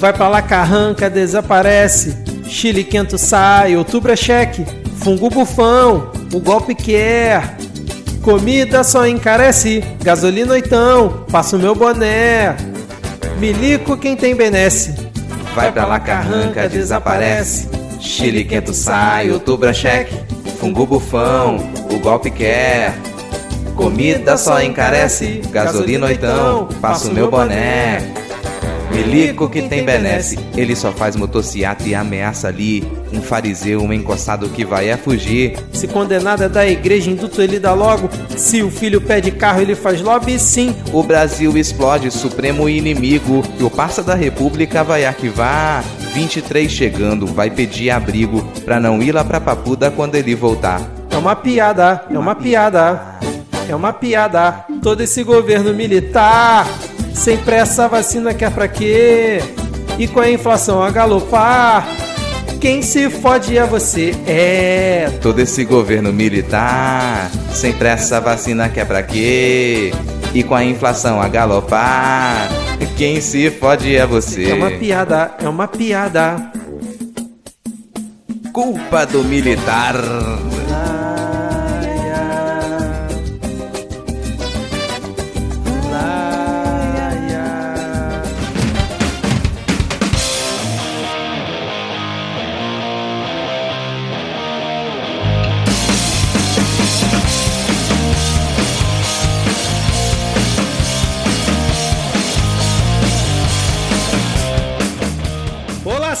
Vai pra lá, carranca, desaparece. Chile quento sai, outubro é cheque. Fungo bufão, o golpe quer. Comida só encarece, gasolina oitão, passo meu boné. Milico quem tem benesse. Vai pra lá, carranca, desaparece. Chile quento sai, outubro é cheque. Fungo bufão, o golpe quer. Comida só encarece, gasolina oitão, passo meu boné. Milico que tem benesse, ele só faz motociata e ameaça ali. Um fariseu, um encoçado que vai a fugir. Se condenado é da igreja, induto ele dá logo. Se o filho pede carro, ele faz lobby, sim. O Brasil explode, supremo inimigo. E o parça da república vai arquivar. 23 chegando, vai pedir abrigo. Pra não ir lá pra Papuda quando ele voltar. É uma piada, é uma piada. É uma piada. Todo esse governo militar sem pressa, vacina quer pra quê? E com a inflação a galopar, quem se fode é você. É. Todo esse governo militar, sem pressa, vacina quer pra quê? E com a inflação a galopar, quem se fode é você. É uma piada, é uma piada. Culpa do militar.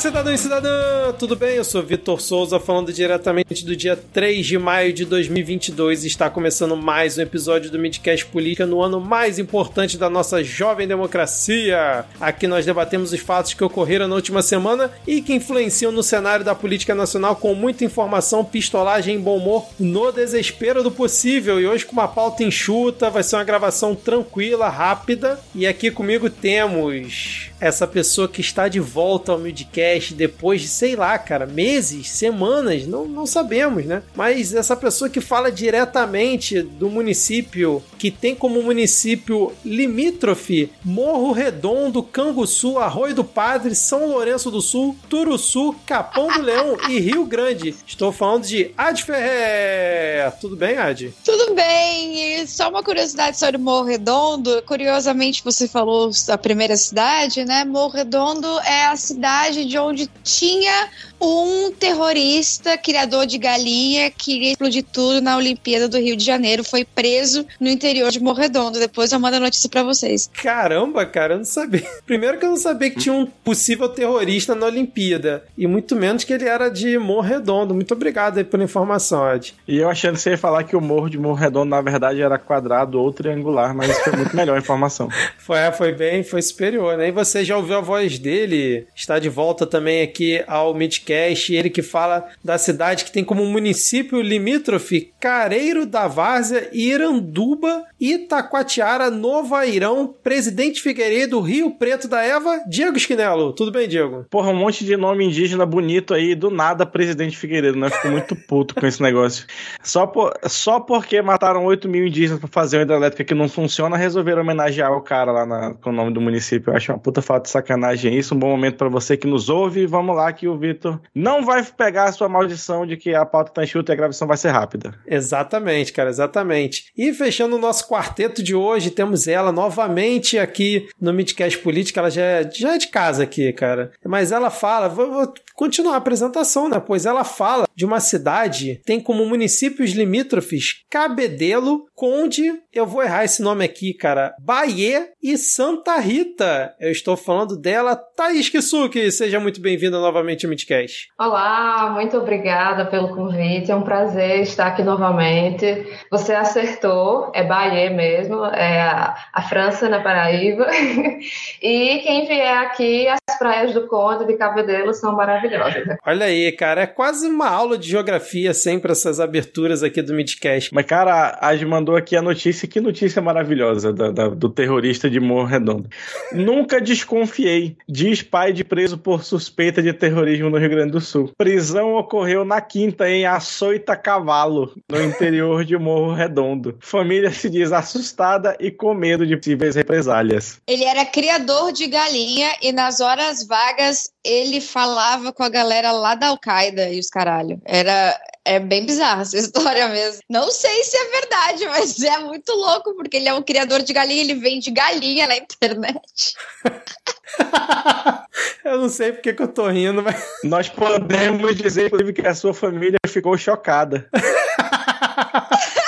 Cidadão e cidadã! Tudo bem? Eu sou Vitor Souza, falando diretamente do dia 3 de maio de 2022. Está começando mais um episódio do Midcast Política no ano mais importante da nossa jovem democracia. Aqui nós debatemos os fatos que ocorreram na última semana e que influenciam no cenário da política nacional com muita informação, pistolagem e bom humor no desespero do possível. E hoje com uma pauta enxuta, vai ser uma gravação tranquila, rápida. E aqui comigo temos essa pessoa que está de volta ao Midcast depois de, sei lá, cara, meses, semanas, não, não sabemos, né? Mas essa pessoa que fala diretamente do município, que tem como município limítrofe Morro Redondo, Canguçu, Arroio do Padre, São Lourenço do Sul, Turuçu, Capão do Leão e Rio Grande. Estou falando de Ad Ferrer. Tudo bem, Ad? Tudo bem. E só uma curiosidade sobre Morro Redondo. Curiosamente, você falou a primeira cidade, né? Né? Morro Redondo é a cidade de onde tinha um terrorista, criador de galinha, que queria explodir tudo na Olimpíada do Rio de Janeiro. Foi preso no interior de Morredondo. Depois eu mando a notícia para vocês. Caramba, cara, eu não sabia. Primeiro que eu não sabia que tinha um possível terrorista na Olimpíada. E muito menos que ele era de Morredondo. Muito obrigado aí pela informação, Ed. E eu achando que você ia falar que o morro de Morredondo, na verdade, era quadrado ou triangular, mas foi muito melhor a informação. foi, foi bem, foi superior, né? E você já ouviu a voz dele? Está de volta também aqui ao Midcast ele que fala da cidade que tem como município limítrofe Careiro da Várzea, Iranduba, Itacoatiara, Novo Airão, Presidente Figueiredo, Rio Preto da Eva, Diego Esquinelo. Tudo bem, Diego? Porra, um monte de nome indígena bonito aí, do nada Presidente Figueiredo, né? Fico muito puto com esse negócio. Só, por, só porque mataram 8 mil indígenas pra fazer uma hidrelétrica que não funciona, resolveram homenagear o cara lá na, com o nome do município. Eu acho uma puta falta de sacanagem isso. Um bom momento para você que nos ouve. Vamos lá que o Vitor não vai pegar a sua maldição de que a pauta tá enxuta e a gravação vai ser rápida. Exatamente, cara, exatamente. E fechando o nosso quarteto de hoje, temos ela novamente aqui no Midcast Política. Ela já é, já é de casa aqui, cara. Mas ela fala, vou, vou continuar a apresentação, né? Pois ela fala de uma cidade, tem como municípios limítrofes Cabedelo, Conde, eu vou errar esse nome aqui, cara, Bahia e Santa Rita. Eu estou falando dela, Thaís Kisuki. Seja muito bem-vinda novamente ao Midcast. Olá, muito obrigada pelo convite. É um prazer estar aqui novamente. Você acertou, é Bahia mesmo, é a, a França na Paraíba. e quem vier aqui, as praias do Conde de Cabedelo são maravilhosas. Olha aí, cara, é quase uma aula aula de geografia sempre essas aberturas aqui do Midcast. Mas, cara, a Age mandou aqui a notícia, que notícia maravilhosa da, da, do terrorista de Morro Redondo. Nunca desconfiei, diz pai de preso por suspeita de terrorismo no Rio Grande do Sul. Prisão ocorreu na quinta em Açoita Cavalo, no interior de Morro Redondo. Família se diz assustada e com medo de possíveis represálias. Ele era criador de galinha e nas horas vagas ele falava com a galera lá da Al-Qaeda e os caralho. Era é bem bizarra essa história mesmo. Não sei se é verdade, mas é muito louco, porque ele é um criador de galinha, ele vende galinha na internet. eu não sei porque que eu tô rindo, mas. Nós podemos dizer, inclusive, que a sua família ficou chocada.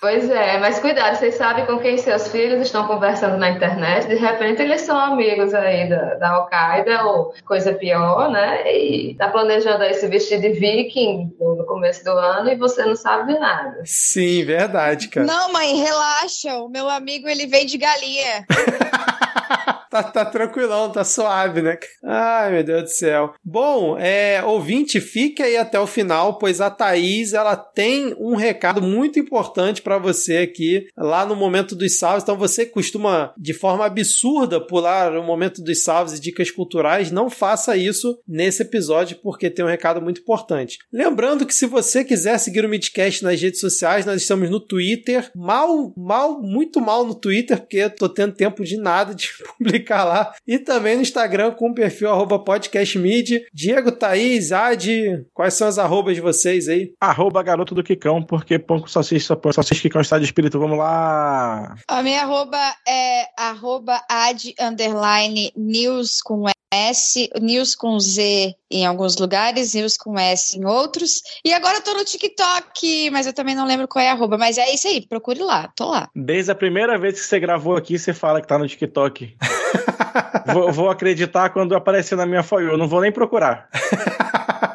Pois é, mas cuidado, vocês sabem com quem seus filhos estão conversando na internet, de repente eles são amigos aí da, da Al-Qaeda ou coisa pior, né? E tá planejando aí se vestir de viking no começo do ano e você não sabe de nada. Sim, verdade, cara. Não, mãe, relaxa, o meu amigo ele vem de galinha. tá, tá tranquilão, tá suave, né? Ai, meu Deus do céu. Bom, é, ouvinte, fique aí até o final, pois a Thaís, ela tem um recado muito importante para você aqui, lá no momento dos salves. Então, você costuma, de forma absurda, pular o momento dos salves e dicas culturais, não faça isso nesse episódio, porque tem um recado muito importante. Lembrando que se você quiser seguir o Midcast nas redes sociais, nós estamos no Twitter, mal, mal, muito mal no Twitter, porque tô tendo tempo de nada de publicar lá. E também no Instagram com o perfil arroba podcastmid. Diego, Thaís, Ad, quais são as arrobas de vocês aí? Arroba garoto do Quicão, porque pão com salsicha, pão salsicha Quicão está de espírito. Vamos lá! A minha arroba é arroba ad underline news com S, news com Z em alguns lugares, news com S em outros. E agora eu tô no TikTok, mas eu também não lembro qual é a arroba. Mas é isso aí, procure lá, tô lá. Desde a primeira vez que você gravou aqui, você fala que tá no TikTok. vou, vou, acreditar quando aparecer na minha folha, eu não vou nem procurar.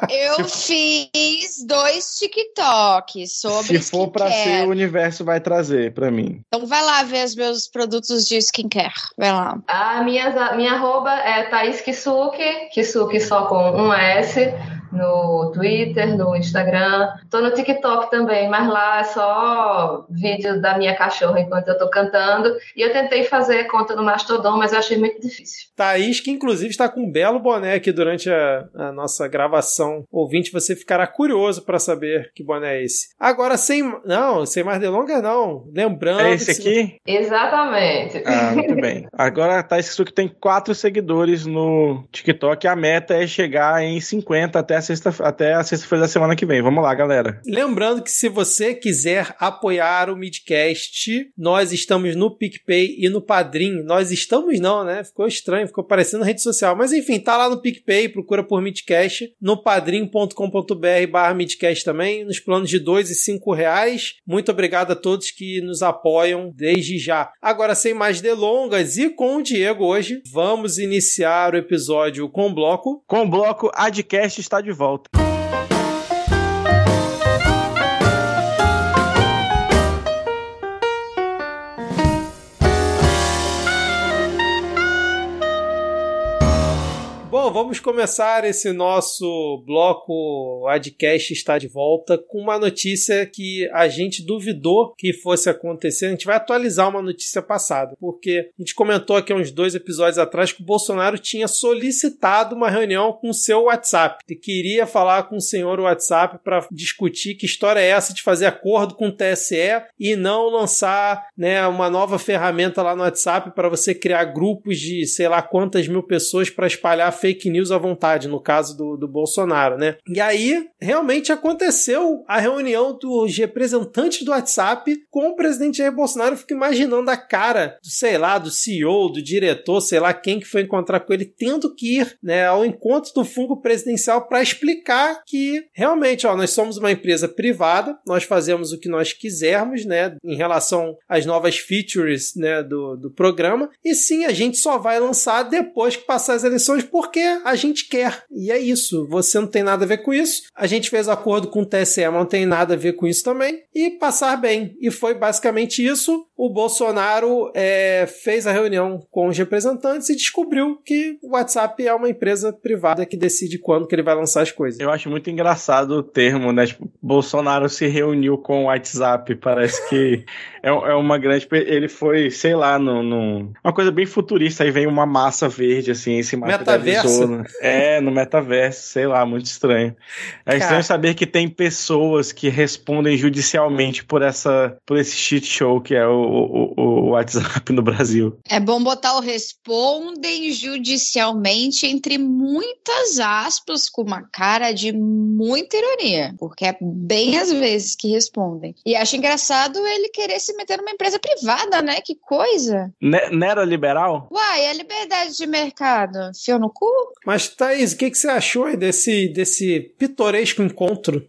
Eu fiz dois TikToks sobre Se for para ser, o universo vai trazer para mim. Então vai lá ver os meus produtos de skincare. Vai lá. A minha, minha arroba é Thaís Kisuke, Kisuke só com um S no Twitter, no Instagram. Tô no TikTok também, mas lá é só vídeo da minha cachorra enquanto eu tô cantando. E eu tentei fazer conta no Mastodon, mas eu achei muito difícil. Thaís, que inclusive está com um belo boné aqui durante a, a nossa gravação. Ouvinte, você ficará curioso para saber que boné é esse. Agora, sem. Não, sem mais delongas, não. Lembrando. É esse aqui? Exatamente. Ah, muito bem. Agora, Thaís que tem quatro seguidores no TikTok. A meta é chegar em 50 até a sexta, até a sexta-feira da semana que vem. Vamos lá, galera. Lembrando que se você quiser apoiar o Midcast, nós estamos no PicPay e no Padrim. Nós estamos não, né? Ficou estranho, ficou parecendo rede social. Mas enfim, tá lá no PicPay, procura por Midcast, no padrim.com.br barra Midcast também, nos planos de dois e cinco reais. Muito obrigado a todos que nos apoiam desde já. Agora, sem mais delongas e com o Diego hoje, vamos iniciar o episódio com o bloco. Com o bloco, Adcast está de de volta. Vamos começar esse nosso bloco Adcast está de volta com uma notícia que a gente duvidou que fosse acontecer. A gente vai atualizar uma notícia passada, porque a gente comentou aqui uns dois episódios atrás que o Bolsonaro tinha solicitado uma reunião com o seu WhatsApp. Ele queria falar com o senhor WhatsApp para discutir que história é essa de fazer acordo com o TSE e não lançar né, uma nova ferramenta lá no WhatsApp para você criar grupos de sei lá quantas mil pessoas para espalhar fake fake news à vontade, no caso do, do Bolsonaro, né? E aí, realmente aconteceu a reunião dos representantes do WhatsApp com o presidente Jair Bolsonaro. Eu fico imaginando a cara, do, sei lá, do CEO, do diretor, sei lá quem que foi encontrar com ele, tendo que ir né, ao encontro do fungo presidencial para explicar que realmente, ó, nós somos uma empresa privada, nós fazemos o que nós quisermos, né, em relação às novas features, né, do, do programa, e sim, a gente só vai lançar depois que passar as eleições, porque a gente quer. E é isso. Você não tem nada a ver com isso. A gente fez acordo com o TSE, mas não tem nada a ver com isso também. E passar bem. E foi basicamente isso. O Bolsonaro é, fez a reunião com os representantes e descobriu que o WhatsApp é uma empresa privada que decide quando que ele vai lançar as coisas. Eu acho muito engraçado o termo, né? Tipo, Bolsonaro se reuniu com o WhatsApp. Parece que é, é uma grande. Ele foi, sei lá, no, no, uma coisa bem futurista. Aí vem uma massa verde, assim, em cima Metaverso? É, no metaverso, sei lá, muito estranho. É estranho Cara. saber que tem pessoas que respondem judicialmente por essa por esse shit show que é o, o, o WhatsApp no Brasil. É bom botar o respondem judicialmente entre muitas aspas, com uma cara de muita ironia, porque é bem às vezes que respondem. E acho engraçado ele querer se meter numa empresa privada, né? Que coisa. Não era liberal? Uai, é liberdade de mercado. Fio no cu? Mas, Thaís, o que, que você achou desse, desse pitoresco encontro?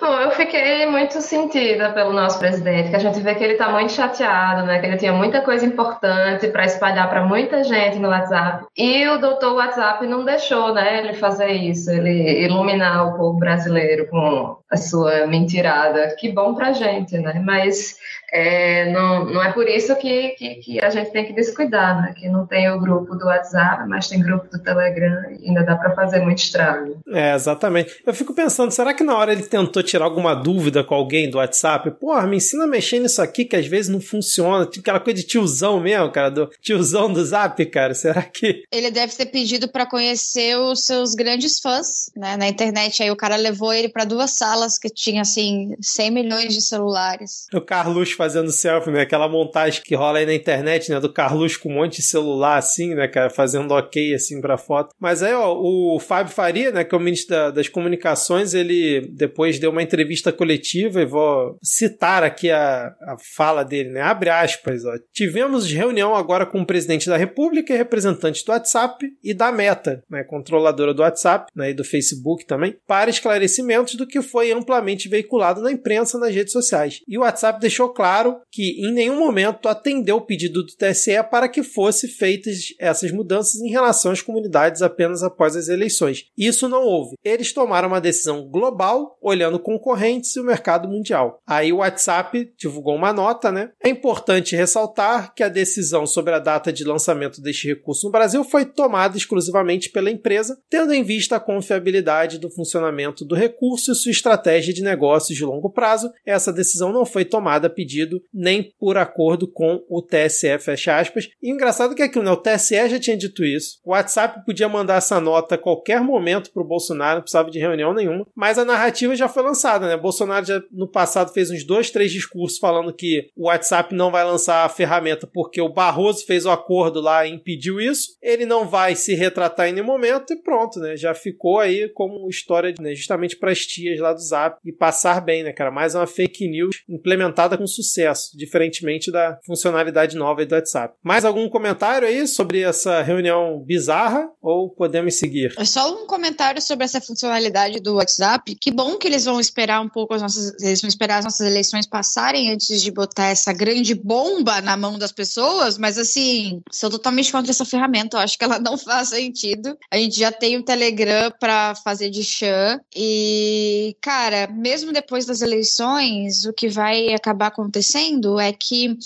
Bom, eu fiquei muito sentida pelo nosso presidente, que a gente vê que ele está muito chateado, né? Que ele tinha muita coisa importante para espalhar para muita gente no WhatsApp. E o doutor WhatsApp não deixou, né, ele fazer isso, ele iluminar o povo brasileiro com a sua mentirada. Que bom pra gente, né? Mas é, não, não é por isso que, que, que, a gente tem que descuidar, né? Que não tem o grupo do WhatsApp, mas tem grupo do Telegram e ainda dá para fazer muito estrago. É, exatamente. Eu fico pensando, será que na hora ele tentou tirar alguma dúvida com alguém do WhatsApp? Porra, me ensina a mexer nisso aqui que às vezes não funciona. Tipo aquela coisa de tiozão mesmo, cara, do tiozão do Zap, cara. Será que. Ele deve ter pedido para conhecer os seus grandes fãs, né? Na internet. Aí o cara levou ele para duas salas que tinha, assim, 100 milhões de celulares. O Carlos fazendo selfie, né? Aquela montagem que rola aí na internet, né? Do Carlos com um monte de celular, assim, né, cara? Fazendo ok, assim, pra foto. Mas aí, ó, o Fábio Faria, né? Que é o ministro da, das comunicações, ele depois deu uma entrevista coletiva e vou citar aqui a, a fala dele, né? Abre aspas, ó. Tivemos reunião agora com o presidente da República e representantes do WhatsApp e da Meta, né? Controladora do WhatsApp, né? E do Facebook também, para esclarecimentos do que foi amplamente veiculado na imprensa nas redes sociais. E o WhatsApp deixou claro claro que em nenhum momento atendeu o pedido do TSE para que fossem feitas essas mudanças em relação às comunidades apenas após as eleições. Isso não houve. Eles tomaram uma decisão global, olhando concorrentes e o mercado mundial. Aí o WhatsApp divulgou uma nota, né? É importante ressaltar que a decisão sobre a data de lançamento deste recurso no Brasil foi tomada exclusivamente pela empresa, tendo em vista a confiabilidade do funcionamento do recurso e sua estratégia de negócios de longo prazo. Essa decisão não foi tomada a pedido nem por acordo com o TSE, fecha aspas. E o engraçado é que aquilo, né? O TSE já tinha dito isso. O WhatsApp podia mandar essa nota a qualquer momento pro Bolsonaro, não precisava de reunião nenhuma. Mas a narrativa já foi lançada, né? Bolsonaro já no passado fez uns dois, três discursos falando que o WhatsApp não vai lançar a ferramenta porque o Barroso fez o acordo lá e impediu isso. Ele não vai se retratar em nenhum momento e pronto, né? Já ficou aí como história né? justamente para as tias lá do Zap e passar bem, né, cara? Mais uma fake news implementada com sucesso sucesso, diferentemente da funcionalidade nova do WhatsApp. Mais algum comentário aí sobre essa reunião bizarra ou podemos seguir? É só um comentário sobre essa funcionalidade do WhatsApp. Que bom que eles vão esperar um pouco as nossas, eles vão esperar as nossas eleições passarem antes de botar essa grande bomba na mão das pessoas, mas assim, sou totalmente contra essa ferramenta, eu acho que ela não faz sentido. A gente já tem o Telegram para fazer de chã e, cara, mesmo depois das eleições, o que vai acabar acontecendo acontecendo é que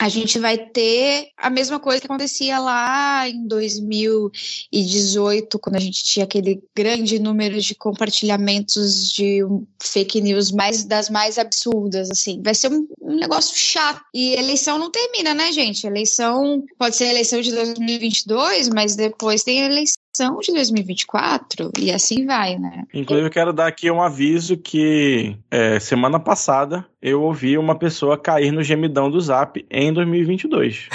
a gente vai ter a mesma coisa que acontecia lá em 2018, quando a gente tinha aquele grande número de compartilhamentos de fake news mais das mais absurdas, assim. Vai ser um, um negócio chato. E eleição não termina, né, gente? Eleição pode ser eleição de 2022, mas depois tem a eleição de 2024 e assim vai, né? Inclusive, eu quero dar aqui um aviso que é, semana passada eu ouvi uma pessoa cair no gemidão do Zap em 2022.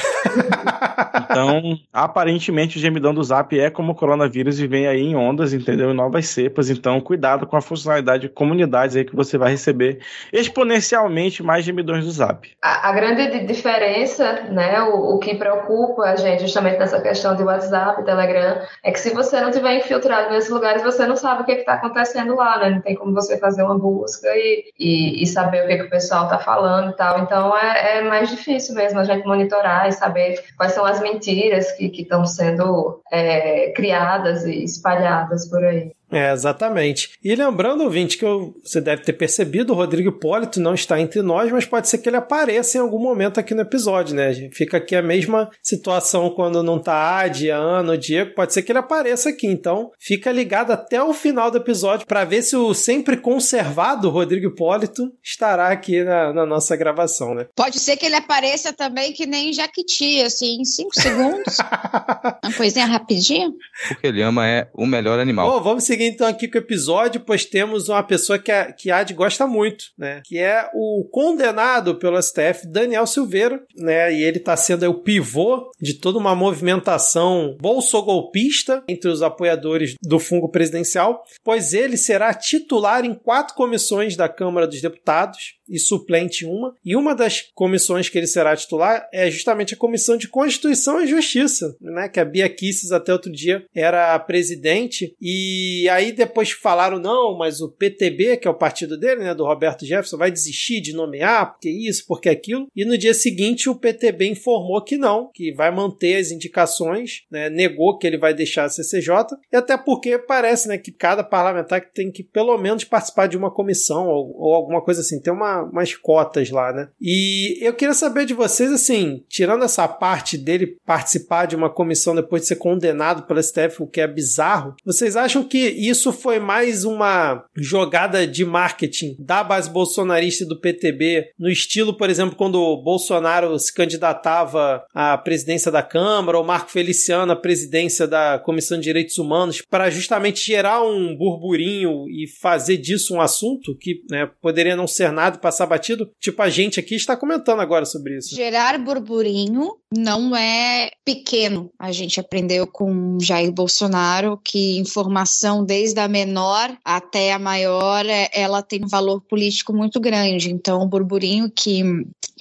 Então, aparentemente, o gemidão do Zap é como o coronavírus e vem aí em ondas, entendeu? Em novas cepas. Então, cuidado com a funcionalidade de comunidades aí que você vai receber exponencialmente mais gemidões do Zap. A, a grande diferença, né, o, o, que preocupa a gente justamente nessa questão de WhatsApp, Telegram, é que se você não tiver infiltrado nesses lugares, você não sabe o que está acontecendo lá, né? Não tem como você fazer uma busca e, e, e saber o que, que o pessoal está falando e tal. Então, é, é mais difícil mesmo a gente monitorar e saber saber quais são as mentiras que estão sendo é, criadas e espalhadas por aí. É, exatamente. E lembrando, ouvinte, que eu, você deve ter percebido, o Rodrigo Hipólito não está entre nós, mas pode ser que ele apareça em algum momento aqui no episódio, né? Fica aqui a mesma situação quando não tá a Adi, a Ana, o Diego, pode ser que ele apareça aqui. Então, fica ligado até o final do episódio para ver se o sempre conservado Rodrigo Hipólito estará aqui na, na, nossa gravação, né? Pode ser que ele apareça também que nem Jaquiti, assim, em 5 segundos. Uma coisinha rapidinha. Porque ele ama é o melhor animal. Oh, vamos seguir então aqui com o episódio, pois temos uma pessoa que a, que a Ad gosta muito, né? Que é o condenado pelo STF, Daniel Silveira, né? E ele está sendo o pivô de toda uma movimentação bolsogolpista entre os apoiadores do fungo presidencial, pois ele será titular em quatro comissões da Câmara dos Deputados e suplente uma. E uma das comissões que ele será titular é justamente a Comissão de Constituição e Justiça, né? Que a Bia Kisses até outro dia era presidente. E aí depois falaram, não, mas o PTB, que é o partido dele, né? Do Roberto Jefferson, vai desistir de nomear, porque isso, porque aquilo. E no dia seguinte o PTB informou que não, que vai manter as indicações, né? Negou que ele vai deixar a CCJ. E até porque parece, né, que cada parlamentar tem que pelo menos participar de uma comissão ou, ou alguma coisa assim. Tem uma umas cotas lá, né? E eu queria saber de vocês, assim, tirando essa parte dele participar de uma comissão depois de ser condenado pela STF, o que é bizarro, vocês acham que isso foi mais uma jogada de marketing da base bolsonarista e do PTB, no estilo, por exemplo, quando o Bolsonaro se candidatava à presidência da Câmara, ou Marco Feliciano à presidência da Comissão de Direitos Humanos, para justamente gerar um burburinho e fazer disso um assunto que né, poderia não ser nada passar batido. Tipo, a gente aqui está comentando agora sobre isso. Gerar burburinho não é pequeno. A gente aprendeu com Jair Bolsonaro que informação, desde a menor até a maior, é, ela tem um valor político muito grande. Então, o burburinho que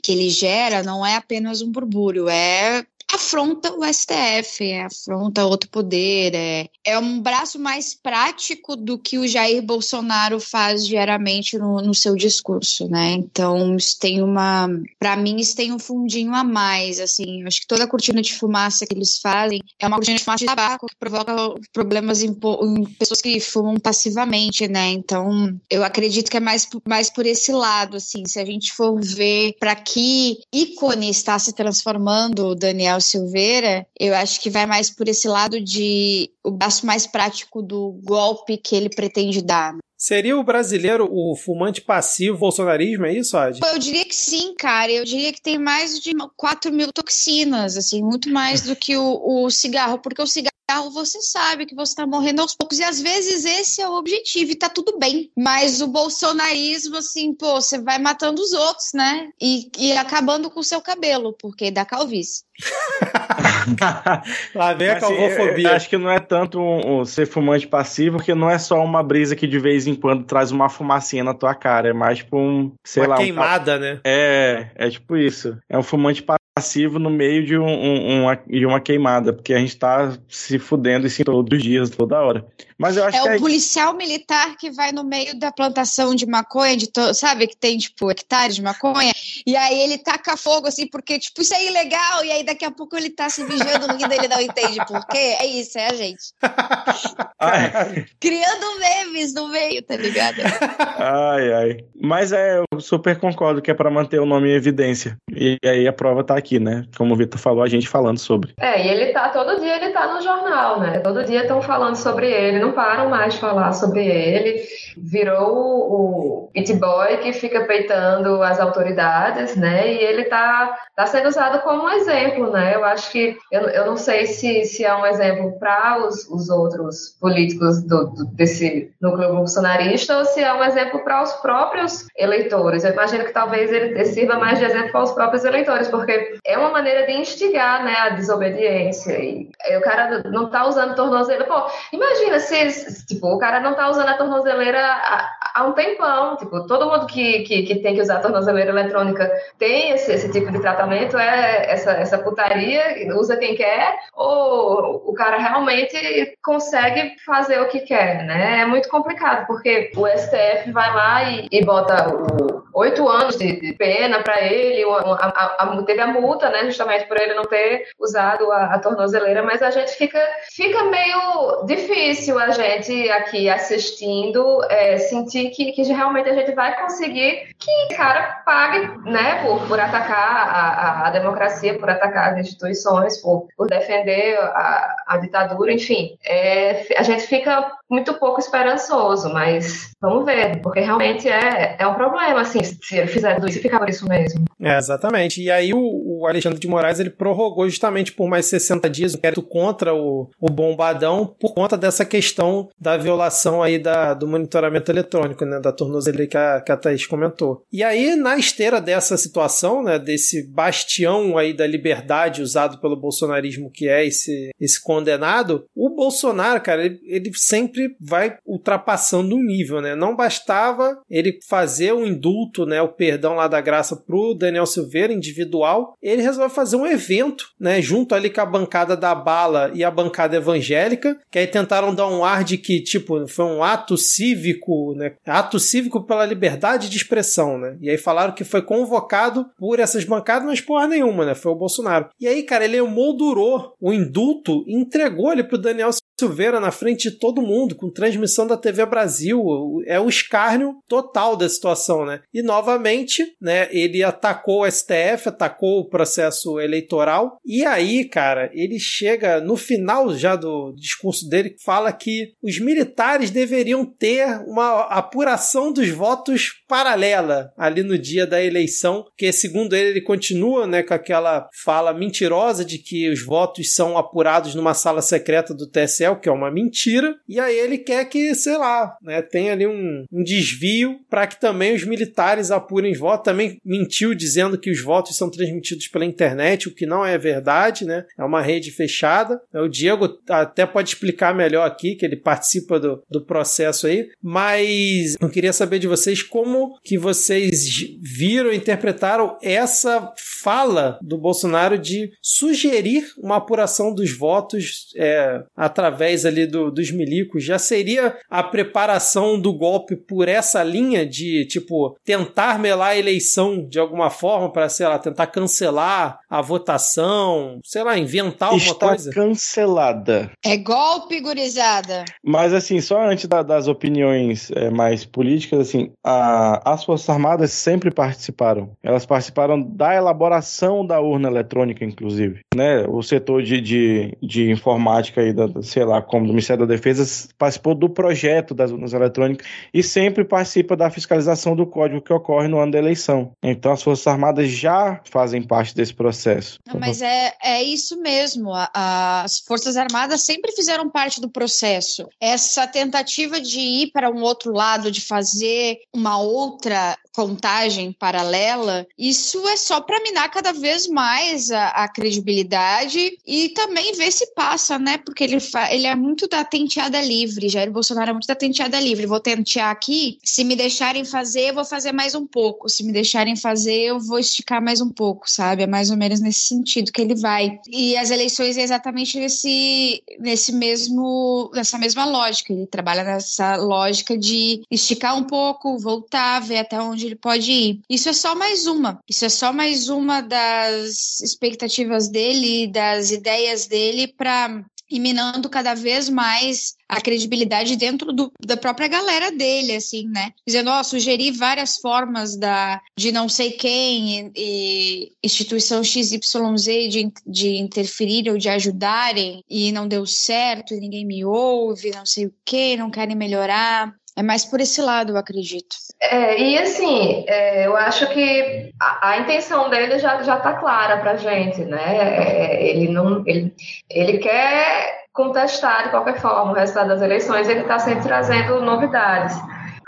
que ele gera não é apenas um burbúrio, é afronta o STF, é, afronta outro poder, é, é um braço mais prático do que o Jair Bolsonaro faz diariamente no, no seu discurso, né? Então, isso tem uma. Para mim, isso tem um fundinho a mais, assim. Acho que toda a cortina de fumaça que eles fazem é uma cortina de fumaça de tabaco que provoca problemas em, em pessoas que fumam passivamente, né? Então, eu acredito que é mais, mais por esse lado, assim. Se a gente for ver para que ícone está se transformando o Daniel Silveira, eu acho que vai mais por esse lado de o braço mais prático do golpe que ele pretende dar. Seria o brasileiro o fumante passivo bolsonarismo, é isso, Adi? Eu diria que sim, cara. Eu diria que tem mais de 4 mil toxinas, assim, muito mais do que o, o cigarro, porque o cigarro você sabe que você tá morrendo aos poucos. E às vezes esse é o objetivo e tá tudo bem. Mas o bolsonarismo, assim, pô, você vai matando os outros, né? E, e acabando com o seu cabelo, porque dá calvície. Lá vem a assim, calvofobia. Acho que não é tanto um, um, ser fumante passivo, porque não é só uma brisa que de vez em quando traz uma fumacinha na tua cara. É mais tipo um, sei uma lá. queimada, um... né? É, é tipo isso. É um fumante passivo no meio de, um, um, uma, de uma queimada, porque a gente tá se fudendo assim todos os dias, toda hora. Mas eu acho é que o policial militar que vai no meio da plantação de maconha, de to... sabe, que tem, tipo, hectares de maconha, e aí ele taca fogo, assim, porque, tipo, isso é ilegal, e aí daqui a pouco ele tá se vigiando no e ele não entende por quê. É isso, é a gente. Ai. Criando memes no meio, tá ligado? Ai, ai. Mas é, eu super concordo que é para manter o nome em evidência. E aí a prova tá aqui, né? Como o Vitor falou, a gente falando sobre. É, e ele tá, todo dia ele tá no jornal, né? Todo dia estão falando sobre ele, não param mais de falar sobre ele. Virou o It Boy que fica peitando as autoridades, né? E ele tá, tá sendo usado como um exemplo, né? Eu acho que, eu, eu não sei se, se é um exemplo para os, os outros políticos do, do, desse núcleo bolsonarista ou se é um exemplo para os próprios eleitores. Eu imagino que talvez ele sirva mais de exemplo para os próprios eleitores, porque é uma maneira de instigar né, a desobediência. E, o cara não tá usando tornozeleira. Pô, imagina se, tipo, o cara não tá usando a tornozeleira há um tempão. Tipo, todo mundo que, que, que tem que usar a tornozeleira eletrônica tem esse, esse tipo de tratamento, é essa, essa putaria, usa quem quer, ou o cara realmente consegue fazer o que quer, né? É muito complicado, porque o STF vai lá e, e bota oito anos de, de pena para ele, a, a, a, teve a multa, né, justamente por ele não ter usado a, a tornozeleira, mas a gente fica, fica meio difícil a gente aqui assistindo é, sentir que, que realmente a gente vai conseguir que o cara pague, né, por, por atacar a, a, democracia, por atacar as instituições, por, por defender a, a ditadura, enfim, é, a gente fica muito pouco esperançoso, mas vamos ver, porque realmente é, é um problema, assim, se fizer tudo isso, ficar isso mesmo. É, exatamente. E aí o, o, Alexandre de Moraes, ele prorrogou justamente por mais 60 dias o inquérito contra o, o Bombadão por conta dessa questão da violação aí da, do monitoramento eletrônico, né, da tornozeleira que a, que a Thaís comentou. E aí, na esteira dessa situação, né, desse bastião aí da liberdade usado pelo bolsonarismo que é esse, esse condenado, o Bolsonaro, cara, ele, ele sempre vai ultrapassando um nível, né? Não bastava ele fazer o indulto, né, o perdão lá da graça pro Daniel Silveira individual, ele resolve fazer um evento, né, junto ali com a bancada da bala e a bancada evangélica, que aí tentaram dar um ar de que, tipo, foi um ato cívico, né, ato cívico pela liberdade de expressão, né? E aí falaram que foi convocado por essas bancadas, mas porra nenhuma, né? Foi o Bolsonaro. E aí, cara, ele moldurou o indulto e entregou ele pro Daniel Silveira na frente de todo mundo, com transmissão da TV Brasil. É o escárnio total da situação, né? E novamente, né, ele atacou o STF, atacou o processo eleitoral. E aí, cara, ele chega no final já do discurso dele, fala que os militares deveriam ter uma apuração dos votos paralela ali no dia da eleição, que segundo ele, ele continua, né, com aquela fala mentirosa de que os votos são apurados numa sala secreta do TSE, o que é uma mentira, e aí ele quer que, sei lá, né, tenha ali um, um desvio para que também os militares apurem os votos. Também mentiu dizendo que os votos são transmitidos pela internet, o que não é verdade, né? É uma rede fechada. O Diego até pode explicar melhor aqui, que ele participa do, do processo aí, mas eu queria saber de vocês como que vocês viram, interpretaram essa fala do Bolsonaro de sugerir uma apuração dos votos é, através ali do, dos milicos. Já seria a preparação do golpe por essa linha de, tipo, tentar melar a eleição de alguma forma para, sei lá, tentar cancelar a votação, sei lá, inventar alguma Está coisa? cancelada. É golpe, gurizada. Mas, assim, só antes da, das opiniões é, mais políticas, assim, a, as Forças Armadas sempre participaram. Elas participaram da elaboração da urna eletrônica, inclusive. Né? O setor de, de, de informática aí, da, sei lá, como do Ministério da Defesa, participou do projeto das urnas eletrônicas e sempre participa da fiscalização do código que ocorre no ano da eleição. Então, as Forças Armadas já fazem parte desse processo. Não, mas é, é isso mesmo. A, as Forças Armadas sempre fizeram parte do processo. Essa tentativa de ir para um outro lado, de fazer uma outra contagem paralela, isso é só para minar cada vez mais a, a, credibilidade e também ver se passa, né? Porque ele, ele é muito da tenteada livre. Jair Bolsonaro é muito da tenteada livre. Vou tentear aqui, se me deixarem fazer, eu vou fazer mais um pouco. Se me deixarem fazer, eu vou esticar mais um pouco, sabe? É mais ou menos nesse sentido que ele vai. E as eleições é exatamente nesse, nesse mesmo, nessa mesma lógica. Ele trabalha nessa lógica de esticar um pouco, voltar, ver até onde onde ele pode ir. Isso é só mais uma. Isso é só mais uma das expectativas dele, das ideias dele para ir minando cada vez mais a credibilidade dentro do, da própria galera dele, assim, né? Dizendo, ó, oh, sugeri várias formas da, de não sei quem e, e instituição XYZ de, de interferir ou de ajudarem e não deu certo e ninguém me ouve, não sei o que, não querem melhorar. É mais por esse lado, eu acredito. É, e assim, é, eu acho que a, a, intenção dele já, já tá clara pra gente, né? É, ele não. Ele, ele quer contestar de qualquer forma o resultado das eleições, ele está sempre trazendo novidades.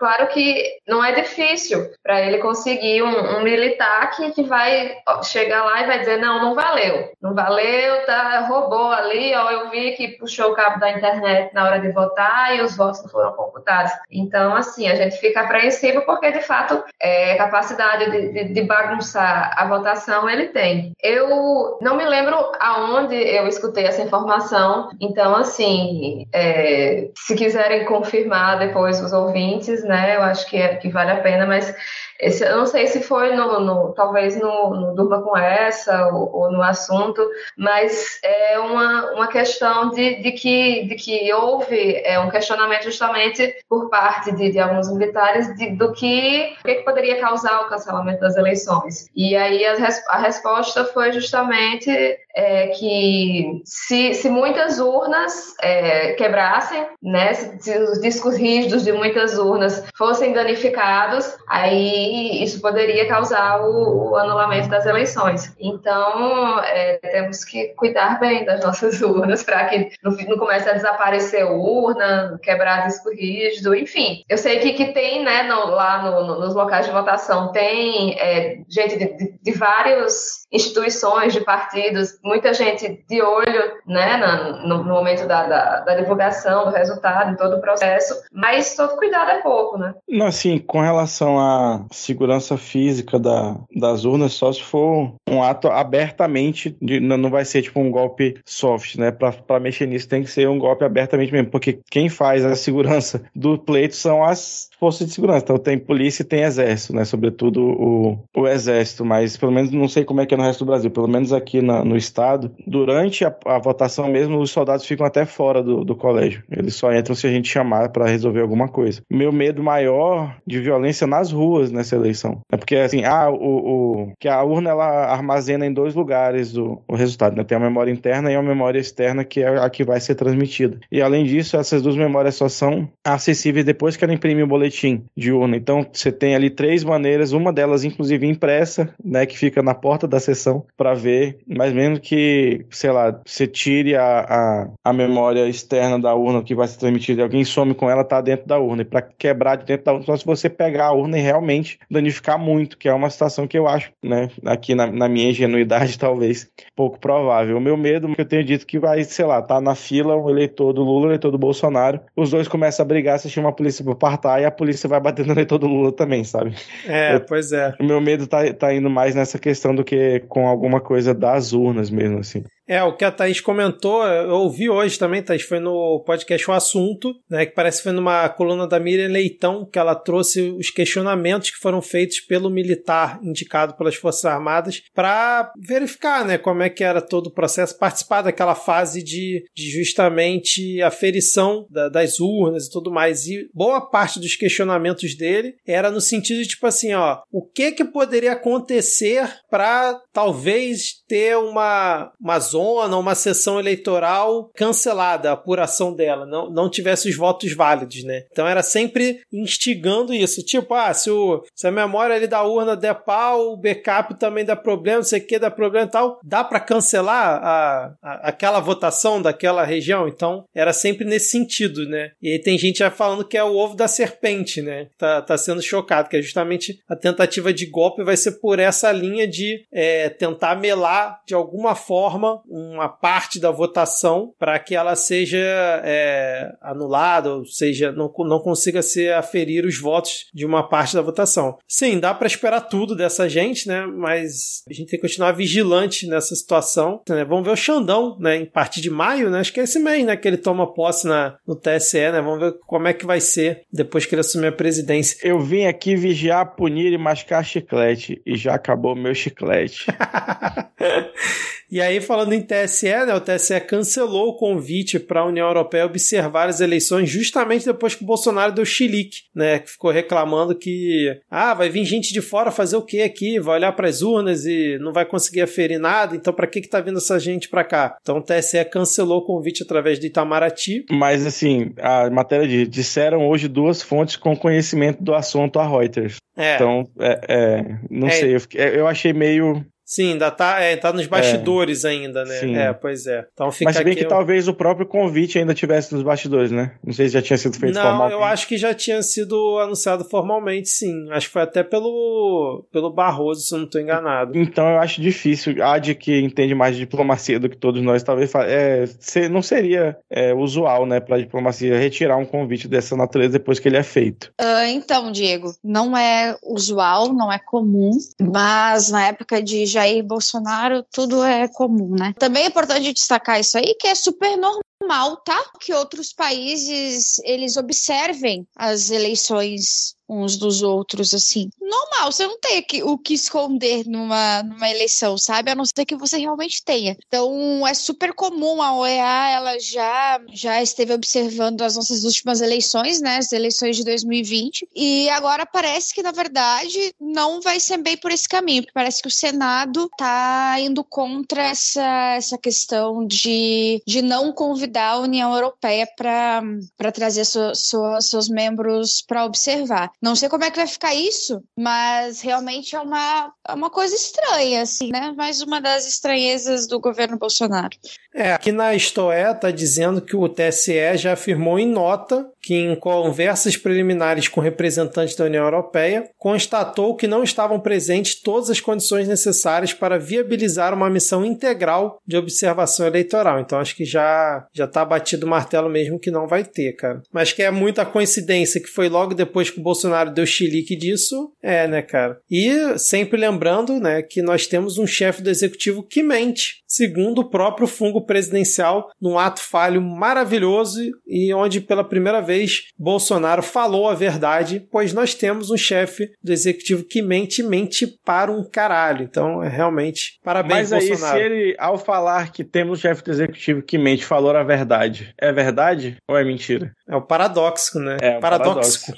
Claro que não é difícil para ele conseguir um, um militar que, que vai chegar lá e vai dizer: não, não valeu, não valeu, tá, roubou ali, ó, eu vi que puxou o cabo da internet na hora de votar e os votos não foram computados. Então, assim, a gente fica apreensivo porque, de fato, é, capacidade de, de, de bagunçar a votação ele tem. Eu não me lembro aonde eu escutei essa informação, então, assim, é, se quiserem confirmar depois os ouvintes, né, eu acho que, é, que vale a pena, mas esse, eu não sei se foi no, no talvez no, no, com essa ou, ou, no assunto, mas é uma, uma questão de, de, que, de que houve é, um questionamento justamente por parte de, de alguns militares de, do que, o que, poderia causar o cancelamento das eleições. E aí a, a resposta foi justamente é, que se, se muitas urnas é, quebrassem, né, se, se os discos rígidos de muitas urnas fossem danificados, aí isso poderia causar o, o anulamento das eleições. Então, é, temos que cuidar bem das nossas urnas para que não, não, comece a desaparecer urna, quebrar disco rígido, enfim. Eu sei que, que tem, né, no, lá no, no, nos locais de votação, tem é, gente de, de, de várias instituições, de partidos, muita gente de olho, né, no, no momento da, da, da, divulgação do resultado, em todo o processo, mas todo cuidado é pouco, né? Não, assim, com relação à segurança física da, das urnas, só se for um ato abertamente, de, não vai ser tipo um golpe soft, né? Para mexer nisso tem que ser um golpe abertamente mesmo, porque quem faz a segurança do pleito são as forças de segurança. Então tem polícia e tem exército, né? Sobretudo o, o exército, mas pelo menos não sei como é que é no resto do Brasil. Pelo menos aqui na, no estado, durante a, a, votação mesmo, os soldados ficam até fora do, do colégio. Eles só entram se a gente chamar para resolver alguma coisa. Meu medo maior de violência nas ruas nessa eleição. É porque assim, ah, o, o que a urna ela armazena em dois lugares o, o resultado, né? Tem a memória interna e a memória externa que é a que vai ser transmitida. E além disso, essas duas memórias só são acessíveis depois que ela imprime o boletim de urna. Então você tem ali três maneiras, uma delas inclusive impressa, né, que fica na porta da sessão para ver, mas mesmo que, sei lá, você tire a, a, a, memória externa da urna que vai ser transmitida, alguém some com ela, tá dentro da urna. E para quebrar de dentro da urna, só se você pegar a urna e realmente danificar muito, que é uma situação que eu acho, né, aqui na, na minha ingenuidade, talvez, pouco provável. O meu medo, que eu tenho dito que vai, sei lá, tá na fila o eleitor do Lula, o eleitor do Bolsonaro, os dois começam a brigar, se chama a polícia para partar e a polícia vai bater no eleitor do Lula também, sabe? É, eu, pois é. O meu medo tá, tá indo mais nessa questão do que com alguma coisa das urnas mesmo, assim. É, o que a Thaís comentou, eu ouvi hoje também, Thaís, foi no podcast O Assunto, né, que parece que foi numa coluna da Miriam Leitão, que ela trouxe os questionamentos que foram feitos pelo militar indicado pelas Forças Armadas para verificar, né, como é que era todo o processo, participar daquela fase de, de justamente aferição da, das urnas e tudo mais. E boa parte dos questionamentos dele era no sentido de, tipo assim, ó, o que que poderia acontecer para talvez ter uma, uma zona, uma sessão eleitoral cancelada, a apuração dela, não, não tivesse os votos válidos, né? Então era sempre instigando isso. Tipo, ah, se, o, se a memória ali da urna der pau, o backup também dá problema, não sei o que dá problema e tal, dá para cancelar a, a, aquela votação daquela região? Então era sempre nesse sentido, né? E aí tem gente já falando que é o ovo da serpente, né? Tá, tá sendo chocado, que é justamente a tentativa de golpe vai ser por essa linha de é, tentar melar de alguma forma uma parte da votação para que ela seja é, anulada, ou seja, não, não consiga ser aferir os votos de uma parte da votação. Sim, dá para esperar tudo dessa gente, né? Mas a gente tem que continuar vigilante nessa situação. Né? Vamos ver o Xandão, né? Em partir de maio, né? Acho que é esse mês, né? Que ele toma posse na, no TSE, né? Vamos ver como é que vai ser depois que ele assumir a presidência. Eu vim aqui vigiar, punir e mascar chiclete e já acabou meu chiclete. E aí, falando em TSE, né, o TSE cancelou o convite para a União Europeia observar as eleições justamente depois que o Bolsonaro deu chilique, né? Que ficou reclamando que ah, vai vir gente de fora fazer o que aqui? Vai olhar para as urnas e não vai conseguir aferir nada, então para que que tá vindo essa gente para cá? Então o TSE cancelou o convite através do Itamaraty. Mas assim, a matéria de disseram hoje duas fontes com conhecimento do assunto a Reuters. É. Então, é, é não é. sei, eu, fiquei, eu achei meio Sim, ainda tá, é, tá nos bastidores é, ainda, né? Sim. É, pois é. Então fica Mas bem que eu... talvez o próprio convite ainda tivesse nos bastidores, né? Não sei se já tinha sido feito não, formalmente. Não, eu acho que já tinha sido anunciado formalmente, sim. Acho que foi até pelo, pelo Barroso, se eu não estou enganado. Então eu acho difícil. A de que entende mais de diplomacia do que todos nós, talvez é, não seria é, usual, né, pra diplomacia retirar um convite dessa natureza depois que ele é feito. Uh, então, Diego, não é usual, não é comum, mas na época de Jair Bolsonaro tudo é comum, né? Também é importante destacar isso aí, que é super normal normal, tá? Que outros países eles observem as eleições uns dos outros, assim. Normal, você não tem o que esconder numa, numa eleição, sabe? A não ser que você realmente tenha. Então, é super comum a OEA, ela já, já esteve observando as nossas últimas eleições, né? As eleições de 2020. E agora parece que, na verdade, não vai ser bem por esse caminho, parece que o Senado tá indo contra essa, essa questão de, de não convidar a União Europeia para trazer so, so, seus membros para observar. Não sei como é que vai ficar isso, mas realmente é uma, é uma coisa estranha, assim, né? Mais uma das estranhezas do governo Bolsonaro. É, aqui na Istoé está dizendo que o TSE já afirmou em nota que, em conversas preliminares com representantes da União Europeia, constatou que não estavam presentes todas as condições necessárias para viabilizar uma missão integral de observação eleitoral. Então acho que já já está batido o martelo mesmo que não vai ter, cara. Mas que é muita coincidência que foi logo depois que o Bolsonaro deu chilique disso, é, né, cara? E sempre lembrando, né, que nós temos um chefe do executivo que mente, segundo o próprio fungo presidencial, num ato falho maravilhoso e onde pela primeira vez Bolsonaro falou a verdade, pois nós temos um chefe do executivo que mente, mente para um caralho. Então, é realmente parabéns Mas aí, Bolsonaro. se ele, ao falar que temos um chefe do executivo que mente, falou a verdade, é verdade ou é mentira? É o paradoxo, né? É, paradoxo.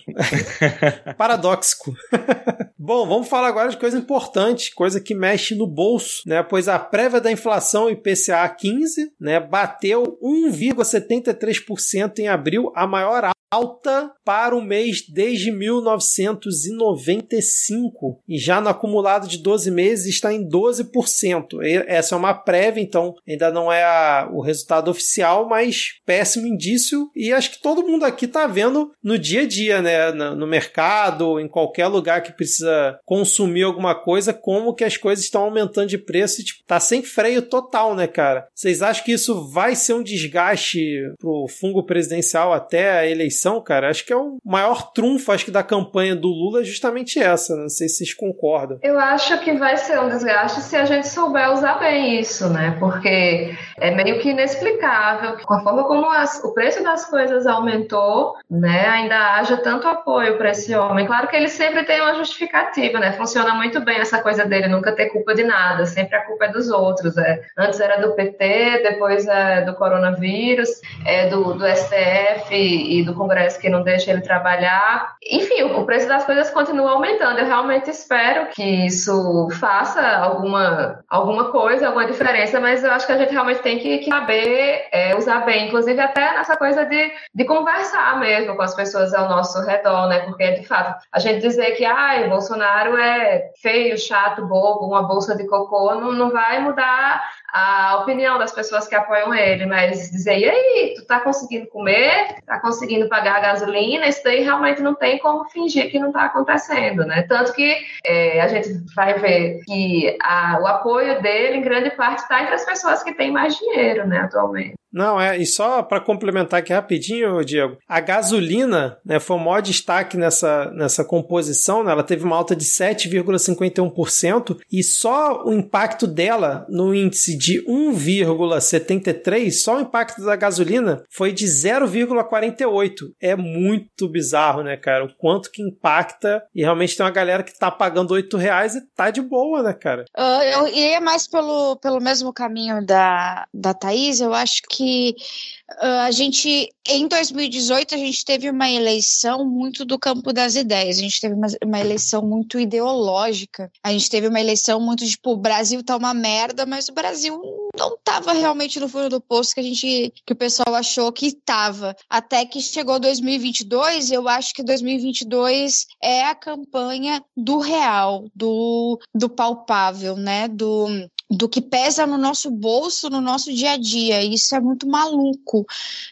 Paradoxo. Bom, vamos falar agora de coisa importante, coisa que mexe no bolso, né? Pois a prévia da inflação IPCA 15, né, bateu 1,73% em abril, a maior alta para o mês desde 1995 e já no acumulado de 12 meses está em 12%. Essa é uma prévia, então ainda não é a, o resultado oficial, mas péssimo indício. E acho que todo mundo aqui está vendo no dia a dia, né, no, no mercado, em qualquer lugar que precisa consumir alguma coisa, como que as coisas estão aumentando de preço. E tipo, tá sem freio total, né, cara? Vocês acham que isso vai ser um desgaste pro fungo presidencial até a eleição eleição, cara, acho que é o maior trunfo, acho que da campanha do Lula é justamente essa. Né? Não sei se vocês concordam. Eu acho que vai ser um desgaste se a gente souber usar bem isso, né? Porque é meio que inexplicável que com a forma como as, o preço das coisas aumentou, né? Ainda haja tanto apoio para esse homem. Claro que ele sempre tem uma justificativa, né? Funciona muito bem essa coisa dele nunca ter culpa de nada, sempre a culpa é dos outros. É. Antes era do PT, depois é do coronavírus, é do, do STF e do Congresso que não deixa ele trabalhar. Enfim, o preço das coisas continua aumentando. Eu realmente espero que isso faça alguma, alguma coisa, alguma diferença, mas eu acho que a gente realmente tem que, que saber é, usar bem, inclusive até nessa coisa de, de conversar mesmo com as pessoas ao nosso redor, né? Porque, de fato, a gente dizer que ah, Bolsonaro é feio, chato, bobo, uma bolsa de cocô, não, não vai mudar a opinião das pessoas que apoiam ele, mas dizer, e aí, tu tá conseguindo comer, tá conseguindo pagar a gasolina, isso daí realmente não tem como fingir que não tá acontecendo, né? Tanto que é, a gente vai ver que a, o apoio dele, em grande parte, está entre as pessoas que têm mais dinheiro, né, atualmente. Não, é, e só para complementar aqui rapidinho, Diego, a gasolina né, foi o maior destaque nessa, nessa composição, né, ela teve uma alta de 7,51% e só o impacto dela no índice de 1,73, só o impacto da gasolina foi de 0,48. É muito bizarro, né, cara? O quanto que impacta e realmente tem uma galera que tá pagando 8 reais e tá de boa, né, cara? Uh, eu iria mais pelo, pelo mesmo caminho da, da Thaís, eu acho que Uh, a gente, em 2018, a gente teve uma eleição muito do campo das ideias, a gente teve uma, uma eleição muito ideológica, a gente teve uma eleição muito tipo, o Brasil tá uma merda, mas o Brasil não tava realmente no fundo do poço que a gente, que o pessoal achou que tava. Até que chegou 2022, eu acho que 2022 é a campanha do real, do, do palpável, né, do do que pesa no nosso bolso, no nosso dia a dia. Isso é muito maluco,